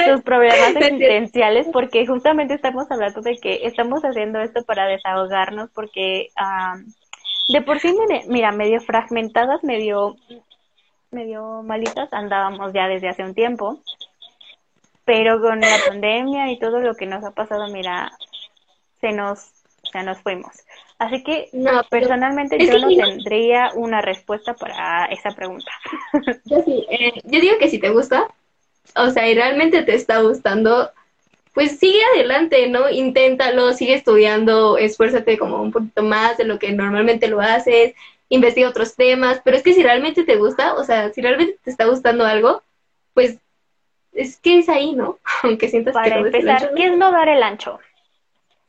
tus problemas existenciales, porque justamente estamos hablando de que estamos haciendo esto para desahogarnos, porque ah, de por sí, mira, medio fragmentadas, medio medio malitas andábamos ya desde hace un tiempo, pero con la pandemia y todo lo que nos ha pasado, mira, se nos, se nos fuimos. Así que no, personalmente yo no tendría una respuesta para esa pregunta. [laughs] yo sí, eh, yo digo que si te gusta, o sea, y realmente te está gustando, pues sigue adelante, ¿no? Inténtalo, sigue estudiando, esfuérzate como un poquito más de lo que normalmente lo haces, investiga otros temas, pero es que si realmente te gusta, o sea, si realmente te está gustando algo, pues es que es ahí, ¿no? [laughs] Aunque sientas que no des el empezar, ancho, ¿qué es no dar el ancho?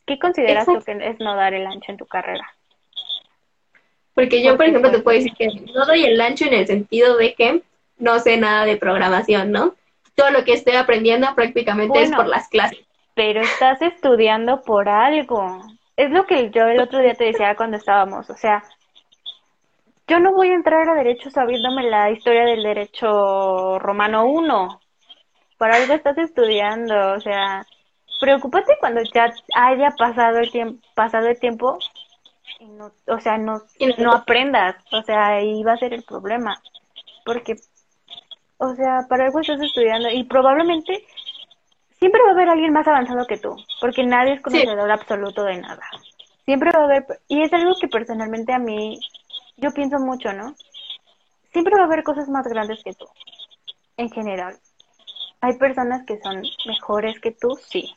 ¿Qué consideras tú que es no dar el ancho en tu carrera? Porque yo, por ejemplo, te puedo decir que no doy el ancho en el sentido de que no sé nada de programación, ¿no? Todo lo que estoy aprendiendo prácticamente es por las clases. Pero estás estudiando por algo. Es lo que yo el otro día te decía cuando estábamos. O sea, yo no voy a entrar a derecho sabiéndome la historia del derecho romano 1. Por algo estás estudiando. O sea, preocúpate cuando ya haya pasado el tiempo, pasado el tiempo y no, o sea, no- no aprendas. O sea, ahí va a ser el problema. Porque, o sea, para algo estás estudiando y probablemente siempre va a haber alguien más avanzado que tú, porque nadie es conocedor absoluto de nada. Siempre va a haber, y es algo que personalmente a mí, yo pienso mucho, ¿no? Siempre va a haber cosas más grandes que tú, en general. Hay personas que son mejores que tú, sí.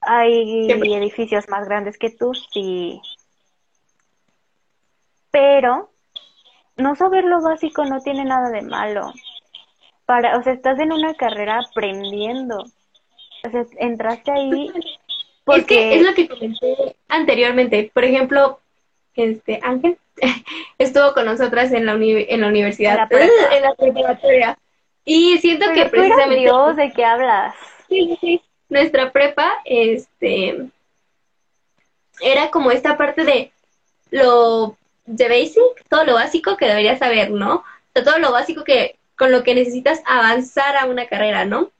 Hay Siempre. edificios más grandes que tú, sí. Pero no saber lo básico no tiene nada de malo. Para, o sea, estás en una carrera aprendiendo. O sea, entraste ahí Es que porque es lo que comenté anteriormente. Por ejemplo, este Ángel [laughs] estuvo con nosotras en la, uni- en la universidad, En la prepa. en la preparatoria. Y siento Pero que precisamente Dios, ¿de qué hablas? Sí, sí, sí. Nuestra prepa, este, era como esta parte de lo de basic, todo lo básico que deberías saber, ¿no? O sea, todo lo básico que con lo que necesitas avanzar a una carrera, ¿no?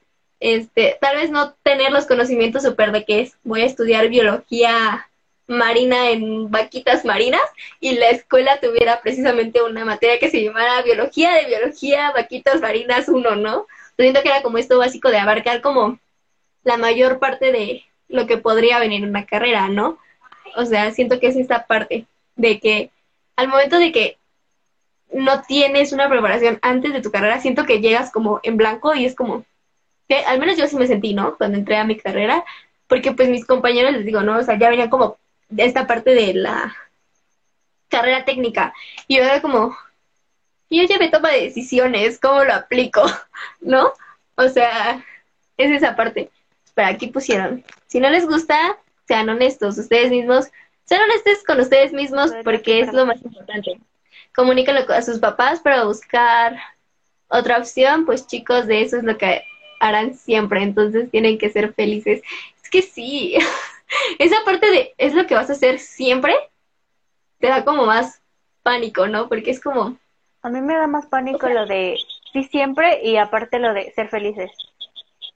Este, tal vez no tener los conocimientos súper de que es, voy a estudiar biología marina en vaquitas marinas y la escuela tuviera precisamente una materia que se llamara biología de biología vaquitas marinas 1, ¿no? Siento que era como esto básico de abarcar como la mayor parte de lo que podría venir en una carrera, ¿no? O sea, siento que es esta parte de que al momento de que no tienes una preparación antes de tu carrera, siento que llegas como en blanco y es como, que al menos yo sí me sentí, ¿no? Cuando entré a mi carrera, porque pues mis compañeros, les digo, ¿no? O sea, ya venían como esta parte de la carrera técnica y yo era como, yo ya me toma de decisiones, ¿cómo lo aplico? [laughs] ¿No? O sea, es esa parte. Pero aquí pusieron, si no les gusta, sean honestos ustedes mismos, sean honestos con ustedes mismos porque es lo más importante. Comuníquenlo a sus papás para buscar otra opción, pues chicos, de eso es lo que harán siempre, entonces tienen que ser felices. Es que sí, [laughs] esa parte de es lo que vas a hacer siempre, te da como más pánico, ¿no? Porque es como... A mí me da más pánico lo de sí siempre y aparte lo de ser felices.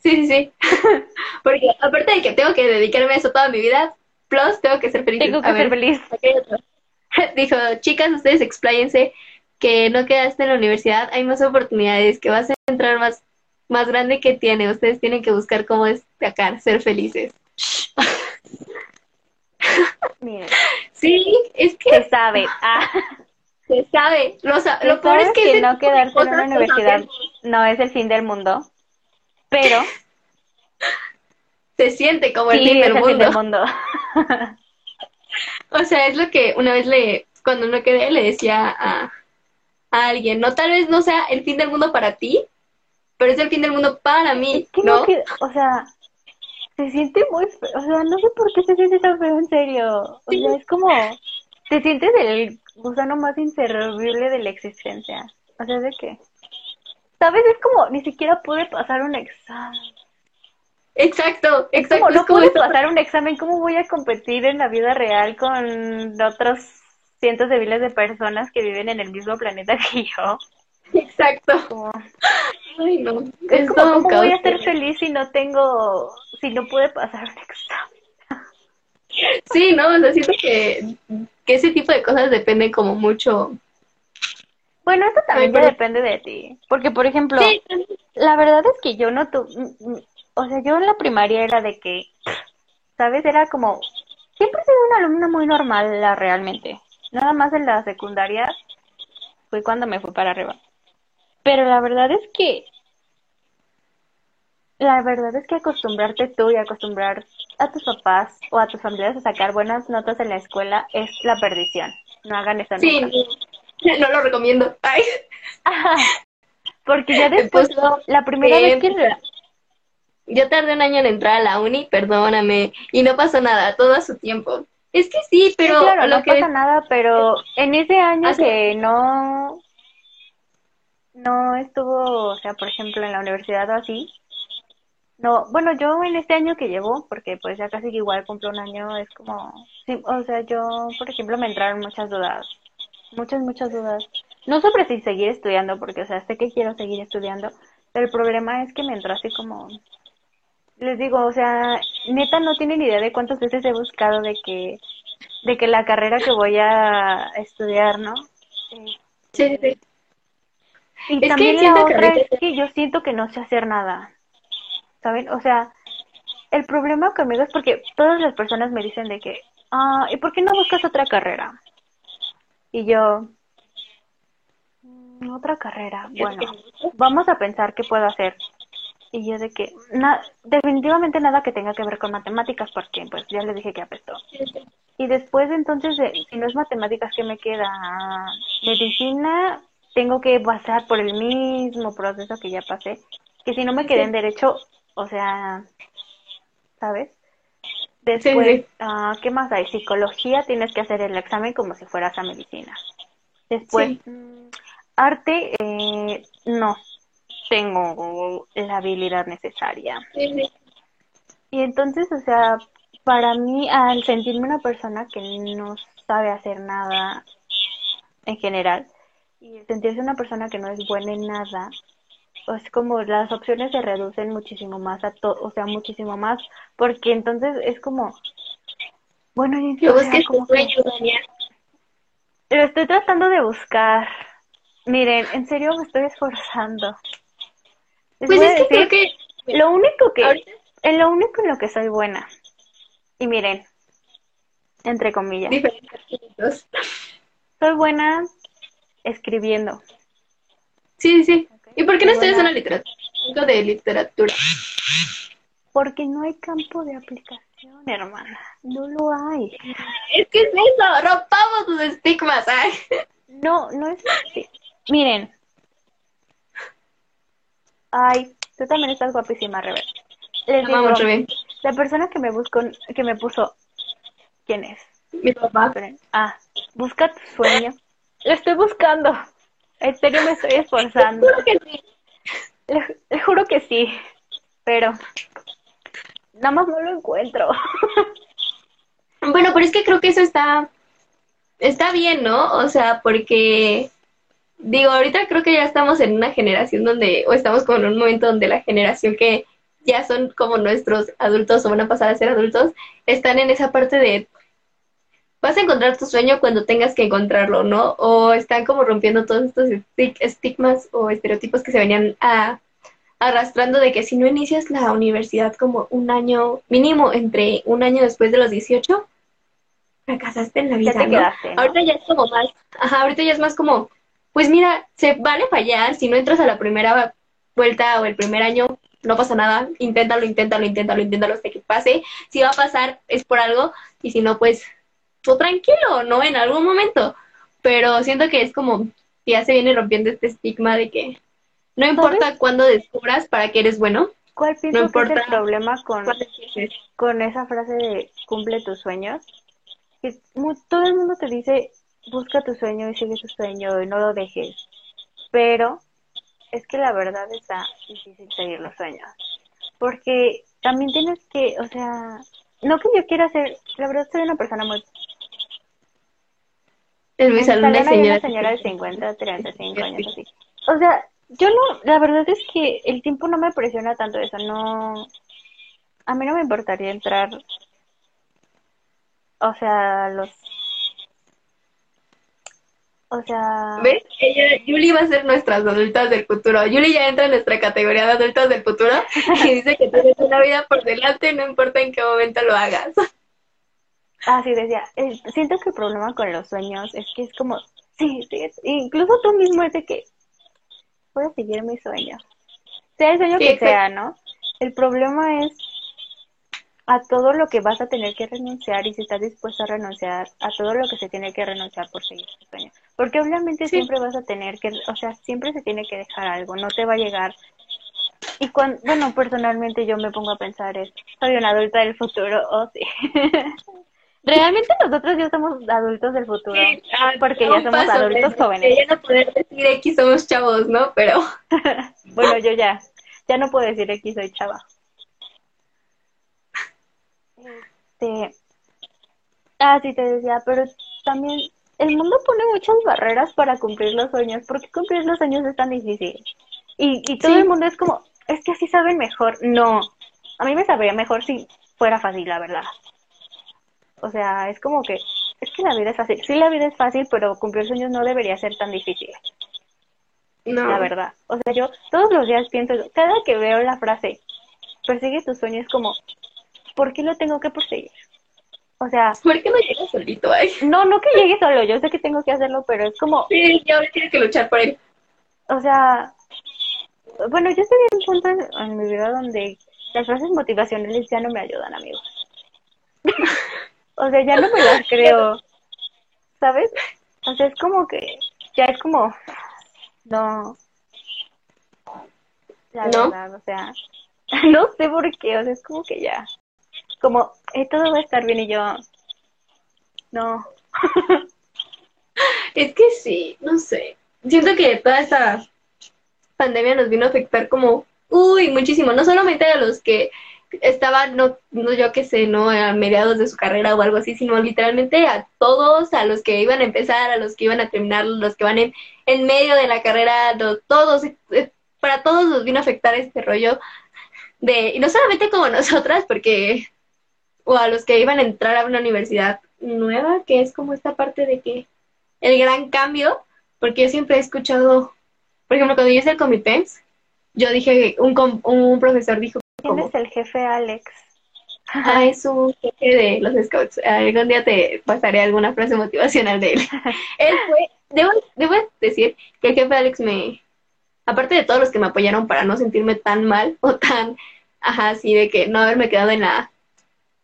Sí, sí, sí. [laughs] Porque aparte de que tengo que dedicarme a eso toda mi vida, plus tengo que ser feliz. Tengo que ser feliz. [laughs] [laughs] Dijo, chicas, ustedes expláyense que no quedaste en la universidad, hay más oportunidades, que vas a entrar más, más grande que tiene. Ustedes tienen que buscar cómo destacar, ser felices. [laughs] Sí, es que... Se sabe. Ah. Se sabe. Lo, lo peor es que, no quedarse en una universidad no es el fin del mundo, pero... [laughs] Se siente como el, fin, del el fin del mundo. [laughs] o sea, es lo que una vez le, cuando no quedé, le decía a, a alguien, no, tal vez no sea el fin del mundo para ti, pero es el fin del mundo para mí, ¿no? o sea, se siente muy feo, o sea, no sé por qué se siente tan feo en serio, o sea, es como, te sientes el gusano más inservible de la existencia, o sea, ¿de qué? ¿Sabes? Es como, ni siquiera pude pasar un examen. Exacto, exacto. Como, no pude pasar un examen, ¿cómo voy a competir en la vida real con otros cientos de miles de personas que viven en el mismo planeta que yo? Exacto. Ay, no. Es como, ¿cómo voy a ser feliz si no tengo, si no pude pasar un examen? Sí, no, o sea, siento que, que ese tipo de cosas dependen como mucho. Bueno, esto también depende de ti. Porque, por ejemplo, la verdad es que yo no tuve, o sea, yo en la primaria era de que, ¿sabes? Era como, siempre he sido una alumna muy normal, la, realmente. Nada más en la secundaria fue cuando me fui para arriba. Pero la verdad es que la verdad es que acostumbrarte tú y acostumbrar a tus papás o a tus familiares a sacar buenas notas en la escuela es la perdición. No hagan esa Sí, [laughs] no lo recomiendo. Ay. [laughs] Porque ya después, la primera vez que... Yo tardé un año en entrar a la uni, perdóname, y no pasó nada, todo a su tiempo. Es que sí, pero... claro, no pasa nada, pero en ese año que no... No estuvo, o sea, por ejemplo, en la universidad o así, no, bueno, yo en este año que llevo, porque pues ya casi que igual cumplo un año, es como, sí, o sea, yo, por ejemplo, me entraron muchas dudas, muchas, muchas dudas. No sobre si seguir estudiando, porque, o sea, sé que quiero seguir estudiando, pero el problema es que me entró así como, les digo, o sea, neta no tienen idea de cuántas veces he buscado de que, de que la carrera que voy a estudiar, ¿no? Sí, sí. Y también la otra es que yo siento que no sé hacer nada. ¿Saben? O sea, el problema conmigo es porque todas las personas me dicen de que, ah, ¿y por qué no buscas otra carrera? Y yo, mm, otra carrera, bueno, vamos a pensar qué puedo hacer. Y yo de que, na definitivamente nada que tenga que ver con matemáticas, porque pues ya les dije que apestó. Y después entonces, si no es matemáticas, ¿qué me queda? Medicina, tengo que pasar por el mismo proceso que ya pasé. Que si no me quedé en derecho, o sea, ¿sabes? Después, ah, ¿qué más hay? Psicología, tienes que hacer el examen como si fueras a medicina. Después, mm, arte, eh, no tengo la habilidad necesaria. Y entonces, o sea, para mí, al sentirme una persona que no sabe hacer nada en general, y sentirse una persona que no es buena en nada, es como las opciones se reducen muchísimo más a todo, o sea, muchísimo más, porque entonces es como, bueno, yo o que como Lo estoy tratando de buscar. Miren, en serio me estoy esforzando. pues es que creo que lo único que en lo único en lo que soy buena. Y miren, entre comillas. Soy buena escribiendo. Sí, sí. ¿Y por qué no estudias una literatura? de literatura. Porque no hay campo de aplicación, hermana. No lo hay. Es que es eso, rompamos tus estigmas. No, no es así. Miren. Ay, tú también estás guapísima, Rebe. Les digo, la persona que me buscó, que me puso, ¿quién es? Mi papá. Ah, busca tu sueño. Lo estoy buscando. En serio me estoy esforzando. [laughs] Juro que sí. Le, juro que sí. pero nada más no lo encuentro. [laughs] Bueno, pero es que creo que eso está, está bien, ¿no? O sea, porque, digo, ahorita creo que ya estamos en una generación donde, o estamos como en un momento donde la generación que ya son como nuestros adultos o van a pasar a ser adultos, están en esa parte de vas a encontrar tu sueño cuando tengas que encontrarlo, ¿no? O están como rompiendo todos estos estigmas o estereotipos que se venían a, arrastrando de que si no inicias la universidad como un año mínimo entre un año después de los 18, fracasaste en la vida, ¿no? Ahorita ya es como más, ajá, ahorita ya es más como, pues mira, se vale fallar, si no entras a la primera vuelta o el primer año, no pasa nada, inténtalo, inténtalo, inténtalo, inténtalo hasta que pase. Si va a pasar es por algo y si no, pues tranquilo, ¿no? En algún momento. Pero siento que es como ya se viene rompiendo este estigma de que no importa cuándo descubras para que eres bueno. ¿Cuál piensas no importa que es el problema con, con esa frase de cumple tus sueños? Que todo el mundo te dice busca tu sueño y sigue tu sueño y no lo dejes. Pero es que la verdad está difícil seguir los sueños. Porque también tienes que, o sea, no que yo quiera ser, la verdad soy una persona muy en mi salón hay una señora de 50, 35 años así. O sea, yo no, la verdad es que el tiempo no me presiona tanto eso, no, a mí no me importaría entrar, o sea, los, o sea... ¿Ves? Ella, Yuli va a ser nuestras adultas del futuro. Yuli ya entra en nuestra categoría de adultas del futuro y dice que tienes una vida por delante, no importa en qué momento lo hagas. Ah, sí, decía, siento que el problema con los sueños es que es como, sí, sí, incluso tú mismo es de que voy a seguir mi sueño. Sea el sueño que sea, ¿no? El problema es a todo lo que vas a tener que renunciar y si estás dispuesto a renunciar a todo lo que se tiene que renunciar por seguir tu sueño. Porque obviamente siempre vas a tener que, o sea, siempre se tiene que dejar algo, no te va a llegar. Y cuando, bueno, personalmente yo me pongo a pensar es, soy una adulta del futuro, oh sí. [laughs] Realmente nosotros ya somos adultos del futuro, ah, porque ya somos adultos jóvenes. Ya no poder decir X somos chavos, ¿no? Pero... [laughs] bueno, yo ya, ya no puedo decir X soy chava. Este... Ah, sí, te decía, pero también el mundo pone muchas barreras para cumplir los sueños. ¿Por qué cumplir los sueños es tan difícil? Y, y todo el mundo es como, es que así saben mejor. No, a mí me sabría mejor si fuera fácil, la verdad. O sea, es como que, es que la vida es fácil. Sí, la vida es fácil, pero cumplir sueños no debería ser tan difícil. No. La verdad. O sea, yo todos los días pienso, cada que veo la frase, persigue tus sueños, como, ¿por qué lo tengo que perseguir? O sea... ¿Por qué no llegas solito ahí? No, no que llegue solo, yo sé que tengo que hacerlo, pero es como... Sí, yo tienes que luchar por él. O sea, bueno, yo estoy en un punto en mi vida donde las frases motivacionales ya no me ayudan, amigos. [laughs] O sea, ya no me las [laughs] creo. ¿Sabes? O sea, es como que ya es como no la ¿No? verdad, o sea, [laughs] no sé por qué, o sea, es como que ya como eh, todo va a estar bien y yo no. [laughs] es que sí, no sé. Siento que toda esta pandemia nos vino a afectar como uy, muchísimo, no solamente a los que estaba, no, no yo qué sé, ¿no? A mediados de su carrera o algo así, sino literalmente a todos, a los que iban a empezar, a los que iban a terminar, los que van en, en medio de la carrera, todos, eh, para todos nos vino a afectar este rollo de, y no solamente como [laughs] nosotras, porque, o a los que iban a entrar a una universidad nueva, que es como esta parte de que el gran cambio, porque yo siempre he escuchado, por ejemplo, cuando yo hice el Comitex, yo dije, un, un profesor dijo ¿Quién es el jefe Alex? Ah, es un jefe de los Scouts. Algún día te pasaré alguna frase motivacional de él. [laughs] él fue, debo, debo decir que el jefe Alex me, aparte de todos los que me apoyaron para no sentirme tan mal o tan, ajá, así de que no haberme quedado en la,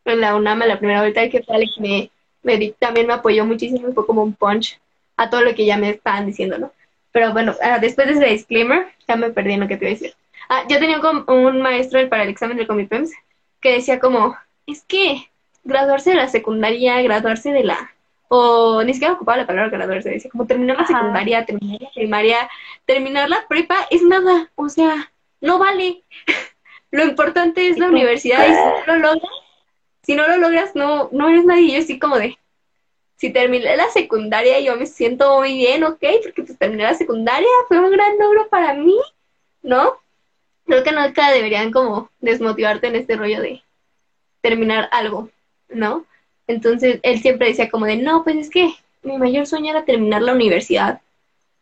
en la UNAM la primera vuelta, el jefe Alex me, me también me apoyó muchísimo y fue como un punch a todo lo que ya me estaban diciendo, ¿no? Pero bueno, ah, después de ese disclaimer, ya me perdí en lo que te iba a decir. Ah, yo tenía un, un maestro para el examen del Comipems que decía como, es que graduarse de la secundaria, graduarse de la... O ni siquiera ocupaba la palabra graduarse, decía como terminar la secundaria, terminar la primaria, terminar la prepa es nada, o sea, no vale. [laughs] lo importante es la universidad y si no lo logras, si no lo logras, no, no eres nadie. Yo así como de, si terminé la secundaria, yo me siento muy bien, ¿ok? Porque pues terminé la secundaria, fue un gran logro para mí, ¿no? Creo que nunca deberían como desmotivarte en este rollo de terminar algo, ¿no? Entonces él siempre decía como de, no, pues es que mi mayor sueño era terminar la universidad.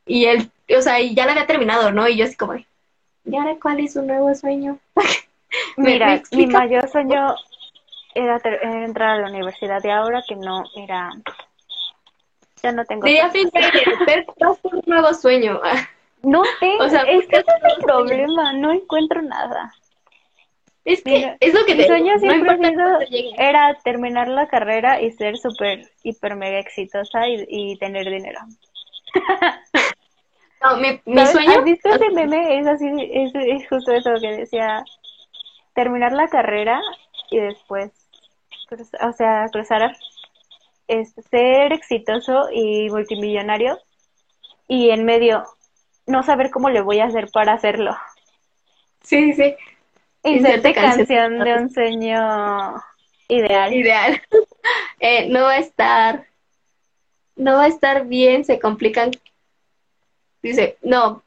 Y él, o sea, ya la había terminado, ¿no? Y yo así como de, ¿y ahora cuál es su nuevo sueño? [laughs] Mira, mi mayor sueño era, entrar a la universidad y ahora que no, mira, ya no tengo... Diría pero [laughs] un nuevo sueño. [laughs] No tengo, o sea, es que ese es [laughs] el problema, no encuentro nada. Es que es lo que mi sueño siempre era terminar la carrera y ser súper, hiper, mega exitosa y, tener dinero. [laughs] no, mi, mi sueño... ¿Has visto ese [laughs] meme? Es así, es, es justo eso que decía, terminar la carrera y después, o sea, cruzar, es ser exitoso y multimillonario y en medio no saber cómo le voy a hacer para hacerlo. Sí, sí. Inserte canción, canción de un sueño ideal. Ideal. [laughs] eh, no va a estar, no va a estar bien, se complican. Dice, no,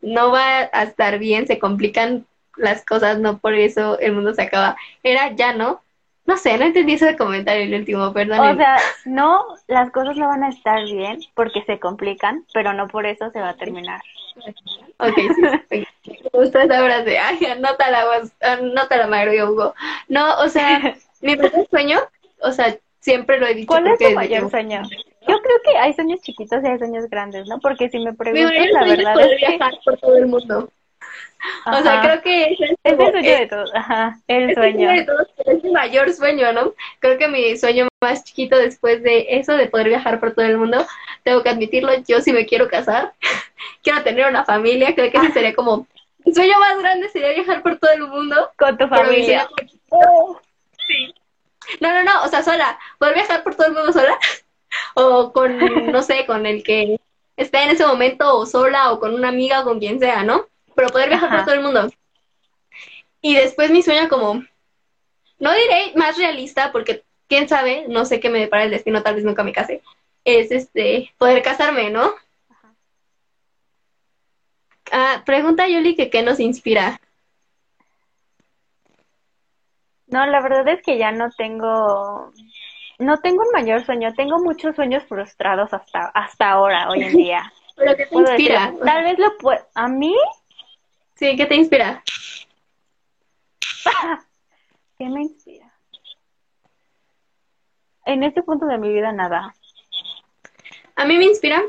no va a estar bien, se complican las cosas, no por eso el mundo se acaba. Era ya no. No sé, no entendí ese comentario el último, perdón. O sea, no, las cosas no van a estar bien porque se complican, pero no por eso se va a terminar. Ok, sí. Me gusta [laughs] esa frase. Ay, anótala, anótala, Mario Hugo. No, o sea, [laughs] mi primer sueño, o sea, siempre lo he dicho. ¿Cuál es tu mayor sueño? Yo creo que hay sueños chiquitos y hay sueños grandes, ¿no? Porque si me preguntas, la verdad es, que... viajar por todo el mundo. O sea, creo que es el, es el sueño de todos. Ajá, el sueño. de todos, es mi mayor sueño, ¿no? Creo que mi sueño más chiquito después de eso, de poder viajar por todo el mundo, tengo que admitirlo, yo sí me quiero casar, [laughs] quiero tener una familia, creo que ese sería como, mi sueño más grande sería viajar por todo el mundo. Con tu familia. [laughs] sí. No, no, no, o sea, sola, poder viajar por todo el mundo sola, [laughs] o con, no sé, con el que esté en ese momento, o sola, o con una amiga, o con quien sea, ¿no? Pero poder viajar por todo el mundo. Y después mi sueño como, no diré más realista, porque quién sabe, no sé qué me depara el destino, tal vez nunca me case, es este, poder casarme, ¿no? Ah, pregunta Yuli que qué nos inspira. No, la verdad es que ya no tengo, no tengo un mayor sueño, tengo muchos sueños frustrados hasta, hasta ahora, hoy en [laughs] día. ¿Pero qué te inspira? tal vez lo puedo, a mí Sí, ¿qué te inspira? [laughs] ¿Qué me inspira? En este punto de mi vida nada. A mí me inspira,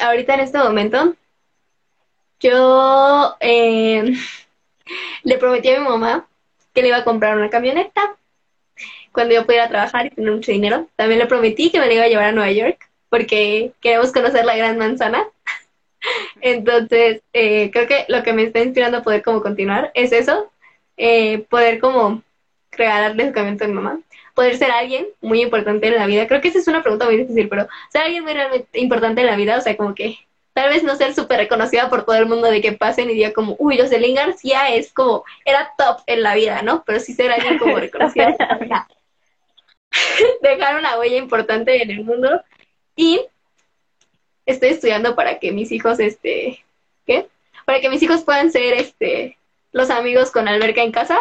ahorita en este momento, yo eh, [laughs] le prometí a mi mamá que le iba a comprar una camioneta cuando yo pudiera trabajar y tener mucho dinero. También le prometí que me la iba a llevar a Nueva York porque queremos conocer la Gran Manzana. [laughs] [laughs] Entonces, eh, creo que lo que me está inspirando a poder como continuar es eso, eh, poder como regalarle educamiento a mi mamá, poder ser alguien muy importante en la vida. Creo que esa es una pregunta muy difícil, pero ser alguien muy realmente importante en la vida, o sea, como que tal vez no ser súper reconocida por todo el mundo de que pasen y diga como, uy, Jocelyn García es como, era top en la vida, ¿no? Pero sí ser alguien como reconocida. [laughs] [laughs] dejar una huella importante en el mundo y estoy estudiando para que mis hijos, este, ¿qué? Para que mis hijos puedan ser, este, los amigos con alberca en casa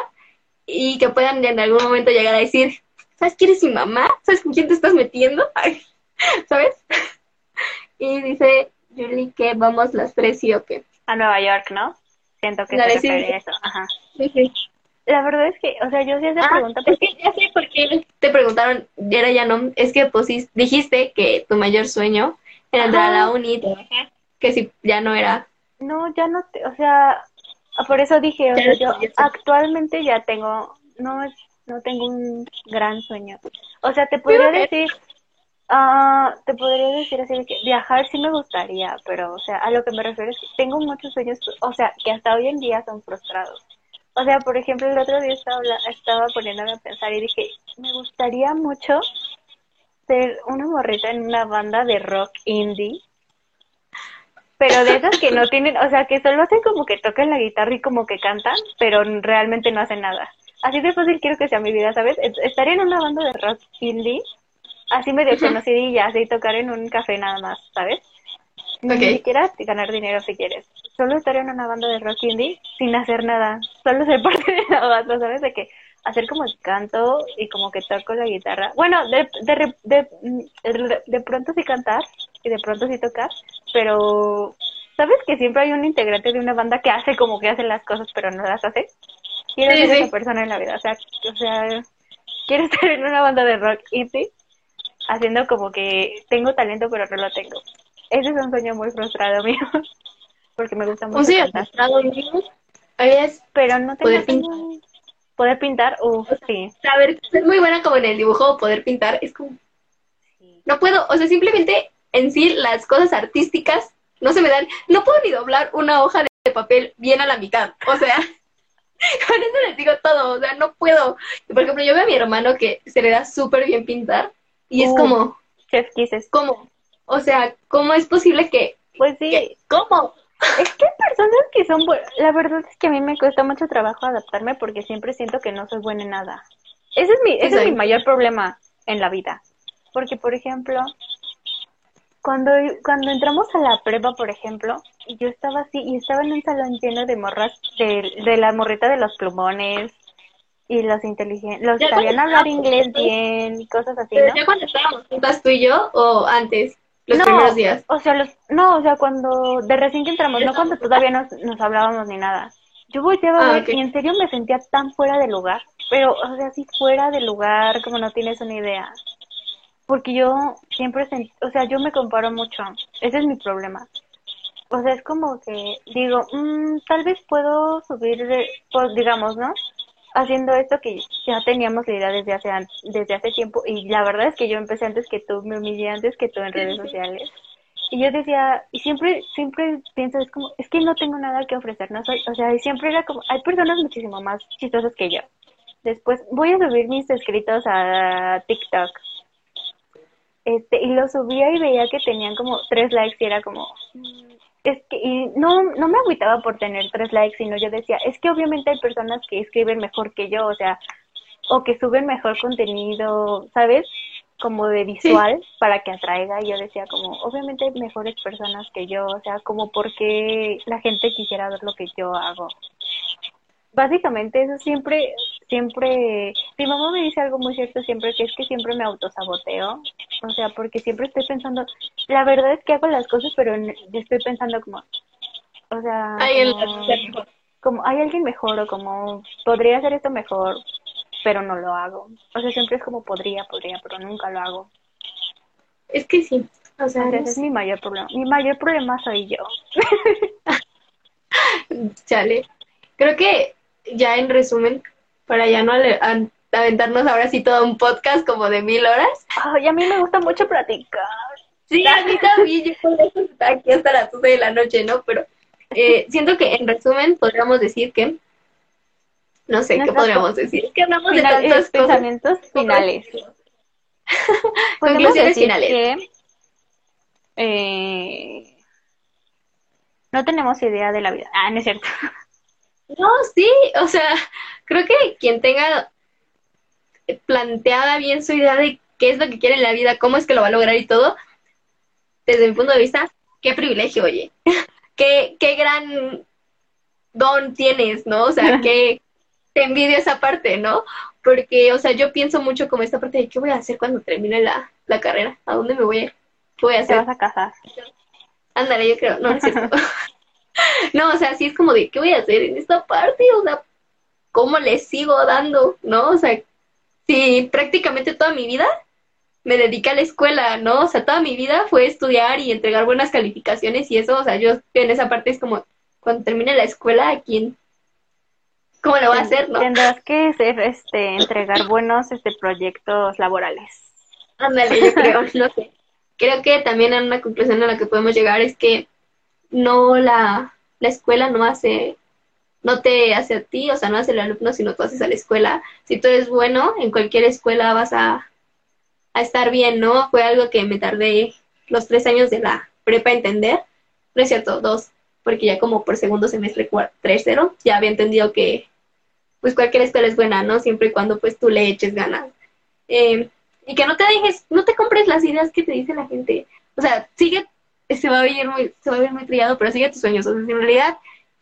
y que puedan en algún momento llegar a decir, ¿sabes quién es mi mamá? ¿Sabes con quién te estás metiendo? [laughs] ¿Sabes? Y dice Julie que vamos las tres sí o qué. A Nueva York, ¿no? Siento que se refiere eso. Ajá. Sí, sí. La verdad es que, o sea, yo sí esa ah, pregunta. Es que ya sé por qué te preguntaron, era ya no, es que pues dijiste que tu mayor sueño era la uni que si ya no era. No, ya no, te, o sea, por eso dije, o sea, yo actualmente ya tengo, no no tengo un gran sueño. O sea, te podría decir, ah te podría decir así que viajar sí me gustaría, pero, o sea, a lo que me refiero es que tengo muchos sueños, o sea, que hasta hoy en día son frustrados. O sea, por ejemplo, el otro día estaba, estaba poniéndome a pensar y dije, me gustaría mucho ser una morrita en una banda de rock indie, pero de esas que no [laughs] tienen, o sea, que solo hacen como que tocan la guitarra y como que cantan, pero realmente no hacen nada. Así de fácil quiero que sea mi vida, ¿sabes? Estaría en una banda de rock indie, así medio conocidilla, así tocar en un café nada más, ¿sabes? Ni siquiera ganar dinero si quieres. Solo estaría en una banda de rock indie sin hacer nada. Solo ser [laughs] parte de la banda, ¿sabes? De que hacer como el canto y como que toco la guitarra. Bueno, de, de, de, de, pronto sí cantar y de pronto sí tocar, pero ¿sabes que siempre hay un integrante de una banda que hace como que hace las cosas pero no las hace? Quiero ser esa persona en la vida, o sea, o sea, quiero [laughs] estar en una banda de rock indie haciendo como que tengo talento pero no lo tengo. Ese es un sueño muy frustrado [laughs] mío, porque me gusta mucho un sueño frustrado mío es pero no tengo poder pintar. Uff, sí. Saber ser muy buena como en el dibujo, poder pintar, es como... No puedo, o sea, simplemente en sí las cosas artísticas no se me dan. No puedo ni doblar una hoja de papel bien a la mitad, o sea... [laughs] Con eso les digo todo, o sea, no puedo. Por ejemplo, yo veo a mi hermano que se le da súper bien pintar y es como... Chef Kisses. ¿Cómo? O sea, ¿cómo es posible que... Pues sí. ¿Cómo? Es que hay personas que son buenas. La verdad es que a mí me cuesta mucho trabajo adaptarme porque siempre siento que no soy buena en nada. Ese es mi, ese es mi mayor problema en la vida. Porque, por ejemplo, cuando, cuando entramos a la prueba, por ejemplo, yo estaba así y estaba en un salón lleno de morras, de, de la morrita de los plumones y los inteligentes, los que sabían hablar inglés bien cosas así, ¿no? ¿Ya cuando estábamos juntas tú y yo o antes? Los primeros días. O sea, los, no, o sea, cuando, de recién que entramos, no cuando todavía nos, nos hablábamos ni nada. Yo volteaba a ah, y en serio me sentía tan fuera de lugar, pero, o sea, así fuera de lugar, como no tienes una idea. Porque yo siempre, sentí, o sea, yo me comparo mucho, ese es mi problema. O sea, es como que digo, mmm, tal vez puedo subir, pues, digamos, ¿no? Haciendo esto que ya teníamos la idea desde hace, desde hace tiempo y la verdad es que yo empecé antes que tú, me humillé antes que tú en redes sociales. Y yo decía, y siempre, siempre pienso, es como, es que no tengo nada que ofrecer, no soy, o sea, y siempre era como, hay personas muchísimo más chistosas que yo. Después voy a subir mis escritos a TikTok. Este, y lo subía y veía que tenían como tres likes y era como, es que y no, no me agüitaba por tener tres likes, sino yo decía, es que obviamente hay personas que escriben mejor que yo, o sea, o que suben mejor contenido, ¿sabes? Como de visual para que atraiga. Y yo decía, como, obviamente hay mejores personas que yo, o sea, como porque la gente quisiera ver lo que yo hago. Básicamente eso siempre, siempre, mi mamá me dice algo muy cierto siempre, que es que siempre me autosaboteo, o sea, porque siempre estoy pensando, la verdad es que hago las cosas, pero estoy pensando como, o sea, como, hay alguien mejor o como podría hacer esto mejor, pero no lo hago. O sea, siempre es como podría, podría, pero nunca lo hago. Es que sí, o sea, ese es mi mayor problema. Mi mayor problema soy yo. [laughs] [laughs] Chale. Creo que ya en resumen, para ya no aventarnos ahora sí todo un podcast como de mil horas. Ay, a mí me gusta mucho platicar. Sí, a mí [laughs] también, yo puedo estar aquí hasta las 12 de la noche, ¿no? Pero eh, siento que en resumen podríamos decir que, no sé, ¿qué podríamos decir? Que hablamos de tantos pensamientos finales. [laughs] Conclusiones finales. eh, no tenemos idea de la vida. Ah, no es cierto. No, sí, o sea, creo que quien tenga planteada bien su idea de qué es lo que quiere en la vida, cómo es que lo va a lograr y todo, desde mi punto de vista, qué privilegio, oye. [laughs] qué, qué gran don tienes, ¿no? O sea, [laughs] que te envidio esa parte, ¿no? Porque, o sea, yo pienso mucho como esta parte de qué voy a hacer cuando termine la, la carrera, a dónde me voy a ir, qué voy a hacer. Te vas a casar. Ándale, yo creo, no, es cierto. [laughs] [laughs] no, o sea, sí es como de, ¿qué voy a hacer en esta parte? O sea, ¿cómo le sigo dando? ¿No? O sea, si prácticamente toda mi vida me dediqué a la escuela, ¿no? O sea, toda mi vida fue estudiar y entregar buenas calificaciones y eso, o sea, yo en esa parte es como, cuando termine la escuela, ¿a quién? ¿Cómo lo va a hacer, no? Tendrás que este, entregar buenos este, proyectos laborales. Ándale, yo creo, [laughs] no sé. Creo que también en una conclusión a la que podemos llegar es que no la, la escuela no hace, no te hace a ti, o sea, no hace el alumno, sino tú haces a la escuela. Si tú eres bueno, en cualquier escuela vas a, a estar bien, ¿no? Fue algo que me tardé los tres años de la prepa a entender, no es cierto, dos, porque ya como por segundo semestre, tercero, ya había entendido que pues cualquier escuela es buena, ¿no? Siempre y cuando pues tú le eches ganas. Eh, y que no te dejes, no te compres las ideas que te dice la gente. O sea, sigue, se va a oír muy, se va a oír muy trillado, pero sigue tus sueños. O sea, si en realidad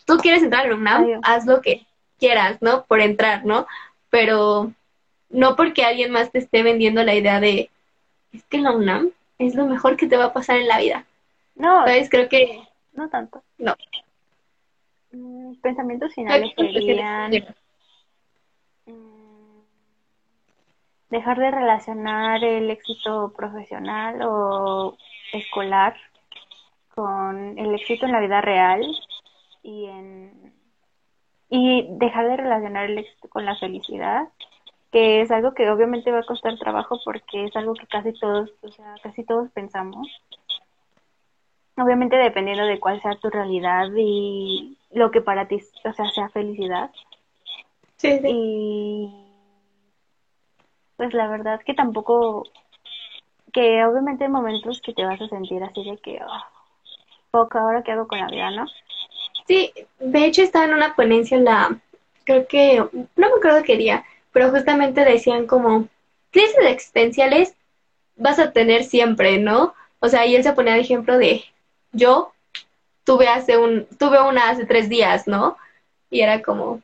tú quieres entrar a la UNAM, haz lo que quieras, ¿no? Por entrar, ¿no? Pero no porque alguien más te esté vendiendo la idea de, es que la UNAM es lo mejor que te va a pasar en la vida. No. ¿Sabes? Creo que... No tanto. No. Mm, pensamientos finales serían mm, dejar de relacionar el éxito profesional o escolar con el éxito en la vida real y en y dejar de relacionar el éxito con la felicidad que es algo que obviamente va a costar trabajo porque es algo que casi todos, o sea, casi todos pensamos. Obviamente dependiendo de cuál sea tu realidad y lo que para ti, o sea, sea felicidad. Sí, sí. Y pues la verdad que tampoco, que obviamente hay momentos que te vas a sentir así de que, oh, poca, ahora qué hago con la vida, ¿no? Sí, de hecho estaba en una ponencia en la, creo que, no me acuerdo qué día, pero justamente decían como, crisis existenciales vas a tener siempre, ¿no? O sea, y él se ponía de ejemplo de, yo tuve hace un, tuve una hace tres días, ¿no? Y era como,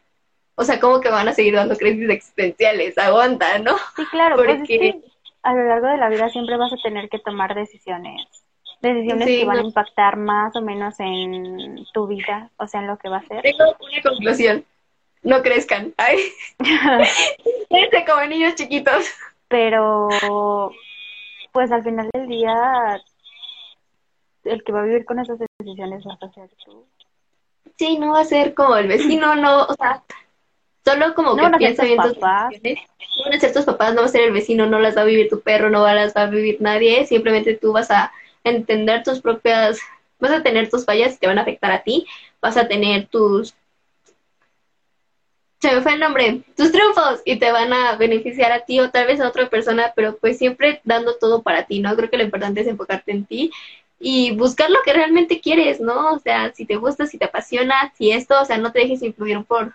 o sea, ¿cómo que van a seguir dando crisis existenciales? Aguanta, ¿no? Sí, claro, pues Porque... a lo largo de la vida siempre vas a tener que tomar decisiones. Decisiones que van a impactar más o menos en tu vida, o sea, en lo que va a ser. Tengo una conclusión no crezcan. Ay. [laughs] como niños chiquitos. Pero, pues al final del día, el que va a vivir con esas decisiones vas a ser tú. Sí, no va a ser como el vecino, no, o sea, solo como que piensa bien tus papás. No van a ser tus papás, no va a ser el vecino, no las va a vivir tu perro, no las va a vivir nadie, simplemente tú vas a entender tus propias, vas a tener tus fallas y te van a afectar a ti, vas a tener tus se me fue el nombre, tus triunfos y te van a beneficiar a ti o tal vez a otra persona, pero pues siempre dando todo para ti, ¿no? Creo que lo importante es enfocarte en ti y buscar lo que realmente quieres, ¿no? O sea, si te gusta, si te apasiona, si esto, o sea, no te dejes influir por,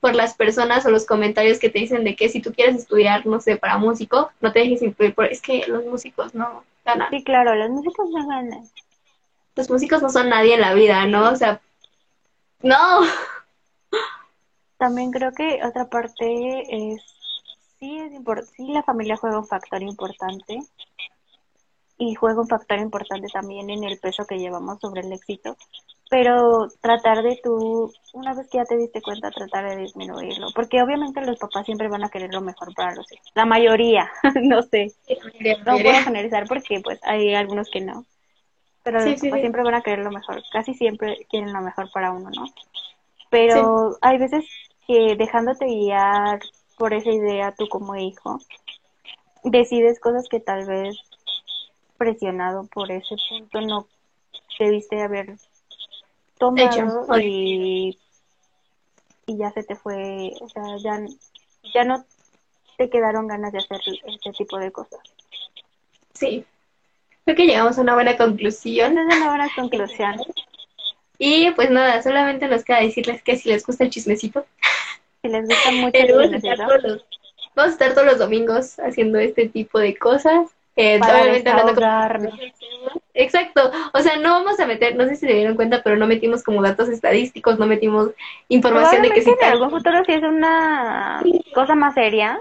por las personas o los comentarios que te dicen de que si tú quieres estudiar, no sé, para músico, no te dejes influir por, es que los músicos no ganan. Sí, claro, los músicos no ganan. Los músicos no son nadie en la vida, ¿no? O sea, no. También creo que otra parte es, sí, es sí la familia juega un factor importante y juega un factor importante también en el peso que llevamos sobre el éxito, pero tratar de tú, una vez que ya te diste cuenta, tratar de disminuirlo, porque obviamente los papás siempre van a querer lo mejor para los hijos, la mayoría, [laughs] no sé, no puedo generalizar porque pues hay algunos que no, pero los papás siempre van a querer lo mejor, casi siempre quieren lo mejor para uno, ¿no? Pero hay veces que dejándote guiar por esa idea tú como hijo, decides cosas que tal vez presionado por ese punto no debiste haber tomado y, y ya se te fue, o sea, ya, ya no te quedaron ganas de hacer este tipo de cosas. Sí, creo que llegamos a una buena conclusión. Es una buena conclusión. [laughs] Y pues nada, solamente nos queda decirles que si les gusta el chismecito, si les gusta [laughs] mucho el los, vamos a estar todos los domingos haciendo este tipo de cosas. Eh, Exacto, o sea, no vamos a meter, no sé si se dieron cuenta, pero no metimos como datos estadísticos, no metimos información de que si en algún futuro si es una cosa más seria.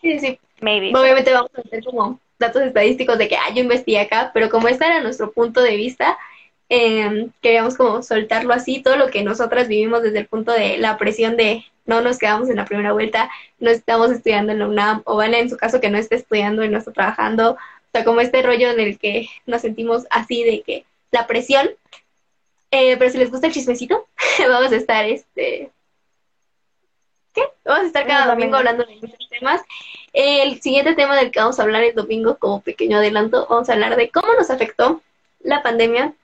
Sí, sí. Maybe. Obviamente vamos a meter como datos estadísticos de que, ah, yo investigué acá, pero como este era nuestro punto de vista, eh, queríamos como soltarlo así, todo lo que nosotras vivimos desde el punto de la presión de no nos quedamos en la primera vuelta, no estamos estudiando en la UNAM, o van en su caso que no esté estudiando y no está trabajando, o sea, como este rollo en el que nos sentimos así de que la presión, eh, pero si les gusta el chismecito, [laughs] vamos a estar, este, ¿qué? Vamos a estar cada domingo hablando de muchos temas. El siguiente tema del que vamos a hablar el domingo, como pequeño adelanto, vamos a hablar de cómo nos afectó la pandemia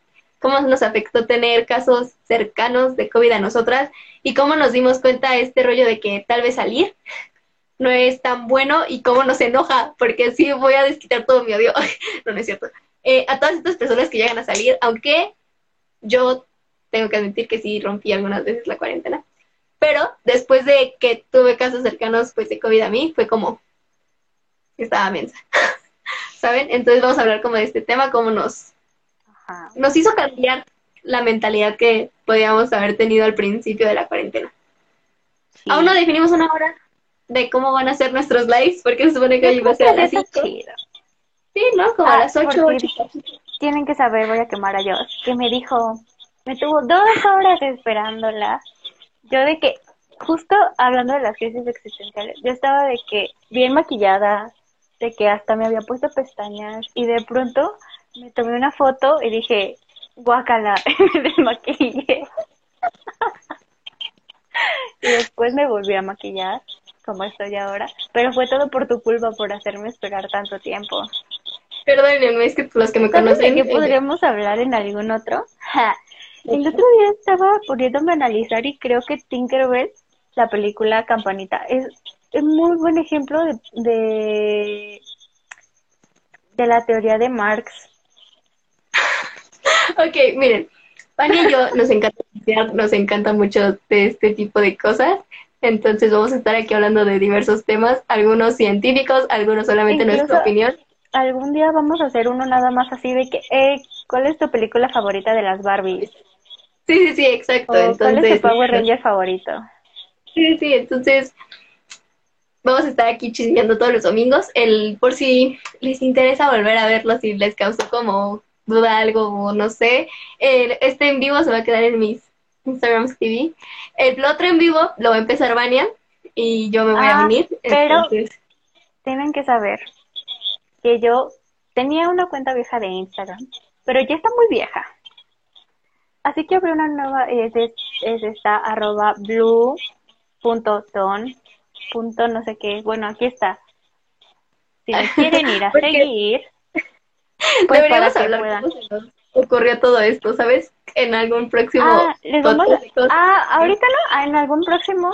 cómo nos afectó tener casos cercanos de COVID a nosotras y cómo nos dimos cuenta de este rollo de que tal vez salir no es tan bueno y cómo nos enoja, porque sí voy a desquitar todo mi odio, [laughs] no, no es cierto, eh, a todas estas personas que llegan a salir, aunque yo tengo que admitir que sí rompí algunas veces la cuarentena. Pero después de que tuve casos cercanos pues de COVID a mí, fue como estaba mensa. [laughs] ¿Saben? Entonces vamos a hablar como de este tema, cómo nos, nos hizo cambiar la mentalidad que podíamos haber tenido al principio de la cuarentena. Aún no definimos una hora de cómo van a ser nuestros lives, porque se supone que hoy va a ser a las 5. Sí, ¿no? Como a ah, las 8, Tienen que saber, voy a quemar a Josh, que me dijo, me tuvo dos horas esperándola. Yo de que, justo hablando de las crisis existenciales, yo estaba de que bien maquillada, de que hasta me había puesto pestañas y de pronto me tomé una foto y dije, guacala, me [laughs] desmaquillé. y después me volví a maquillar como estoy ahora, pero fue todo por tu culpa por hacerme esperar tanto tiempo. Perdónenme, es que los que me conocen... ¿De qué podríamos hablar en algún otro? El otro día estaba poniéndome a analizar y creo que Tinkerbell, la película Campanita, es, un muy buen ejemplo de, de, de la teoría de Marx. Ok, miren, Pani y yo nos encanta nos encanta mucho de este tipo de cosas. Entonces vamos a estar aquí hablando de diversos temas, algunos científicos, algunos solamente nuestra opinión. Algún día vamos a hacer uno nada más así de que, eh, ¿cuál es tu película favorita de las Barbies? Sí, sí, sí, exacto. ¿Cuál es tu Power Ranger favorito? Sí, sí, entonces vamos a estar aquí chismeando todos los domingos. El, por si les interesa volver a verlo, si les causó como duda algo o no sé, este en vivo se va a quedar en mis Instagram TV. El otro en vivo lo va a empezar Vania y yo me voy a. Ah, pero tienen que saber que yo tenía una cuenta vieja de Instagram, pero ya está muy vieja. Así que abrí una nueva, es, es esta arroba blue punto ton punto no sé qué. Bueno, aquí está. Si me [laughs] quieren ir a seguir, [laughs] pues Deberíamos hablar cómo ocurrió todo esto, ¿sabes? En algún próximo ah, ah ahorita no, ah, en algún próximo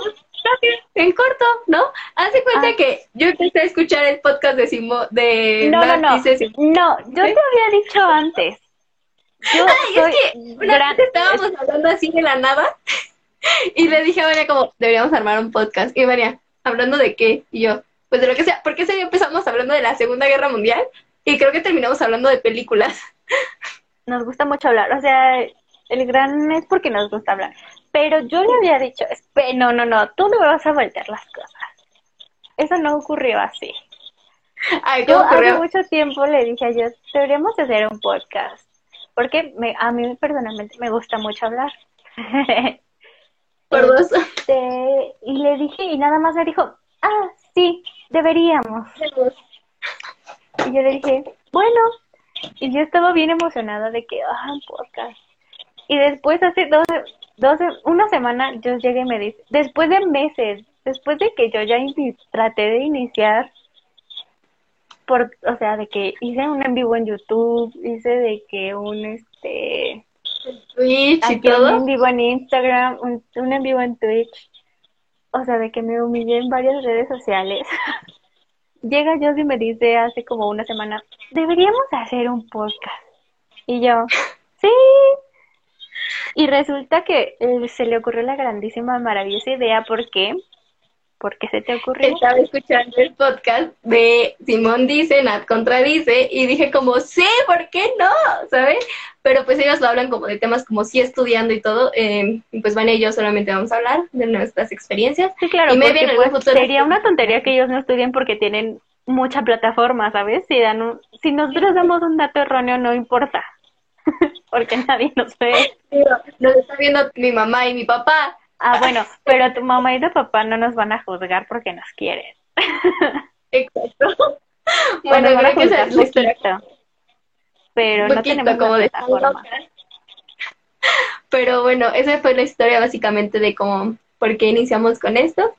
en corto, ¿no? Hace cuenta ah. que yo empecé a escuchar el podcast de Simo de No, no, no. No, yo te había dicho antes. Yo Ay, es que estábamos hablando así de la nada [laughs] y le dije a María como, deberíamos armar un podcast. Y María, ¿hablando de qué? Y yo, pues de lo que sea, porque ese día empezamos hablando de la Segunda Guerra Mundial y creo que terminamos hablando de películas. [laughs] Nos gusta mucho hablar, o sea, el gran es porque nos gusta hablar. Pero yo le había dicho, no, no, no, tú no me vas a voltear las cosas. Eso no ocurrió así. Ay, yo hace mucho tiempo le dije a ellos, deberíamos hacer un podcast. Porque me, a mí personalmente me gusta mucho hablar. [laughs] Por este, y le dije, y nada más me dijo, ah, sí, deberíamos. Y yo le dije, bueno, y yo estaba bien emocionada de que, ah, podcast. Y después, hace dos, dos, una semana, yo llegué y me dice, después de meses, después de que yo ya traté de iniciar, por, o sea, de que hice un en vivo en YouTube, hice de que un, este, Twitch y todo. Un en vivo en Instagram, un, un en vivo en Twitch. O sea, de que me humillé en varias redes sociales. [laughs] llega Dios y me dice hace como una semana, deberíamos hacer un podcast. Y yo, [laughs] sí. Y resulta que eh, se le ocurrió la grandísima, maravillosa idea porque ¿Por qué se te ocurrió? Estaba escuchando el podcast de Simón dice, Nat contradice, y dije como, sí, ¿por qué no? ¿Sabes? Pero pues ellos lo hablan como de temas como sí estudiando y todo, eh, y pues Van y yo solamente vamos a hablar de nuestras experiencias. Sí, claro, y me pues, sería una tontería que ellos no estudien porque tienen mucha plataforma, ¿sabes? Si, dan si nosotros damos un dato erróneo, no importa, [laughs] porque nadie nos ve. Nos está viendo mi mamá y mi papá, Ah, bueno, pero tu mamá y tu papá no nos van a juzgar porque nos quieren. [laughs] Exacto. Bueno, creo que es la historia. Pero no tenemos como de forma. Pero bueno, esa fue la historia básicamente de cómo, por qué iniciamos con esto.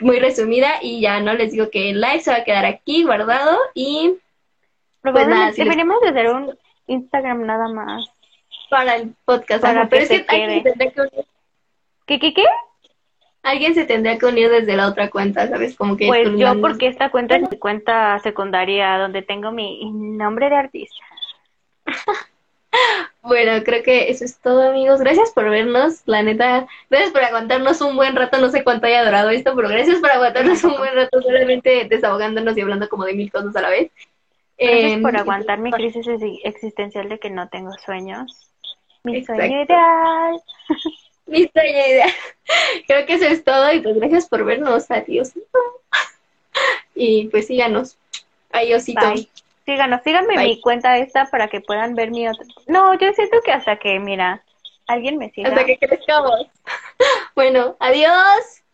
Muy resumida y ya no les digo que el live se va a quedar aquí guardado y pues nada, deberíamos de hacer un Instagram nada más para el podcast. Para pero es que, hay que ¿Qué, qué, qué? Alguien se tendría que unir desde la otra cuenta, ¿sabes? Como que pues yo, porque esta cuenta es mi cuenta secundaria donde tengo mi nombre de artista. [laughs] Bueno, creo que eso es todo, amigos. Gracias por vernos. La neta, gracias por aguantarnos un buen rato. No sé cuánto haya durado esto, pero gracias por aguantarnos un buen rato solamente desahogándonos y hablando como de mil cosas a la vez. Gracias Em, por aguantar mi crisis exi- existencial de que no tengo sueños. Mi Exacto. sueño ideal. [laughs] Listo, ya idea. [laughs] Creo que eso es todo y pues gracias por vernos. Adiós. [laughs] Y pues síganos. Adiósito. Bye. Síganos, síganme Bye. mi cuenta esta para que puedan ver mi otra. No, yo siento que hasta que, mira, alguien me siga. Hasta que crezcamos. [laughs] Bueno, adiós.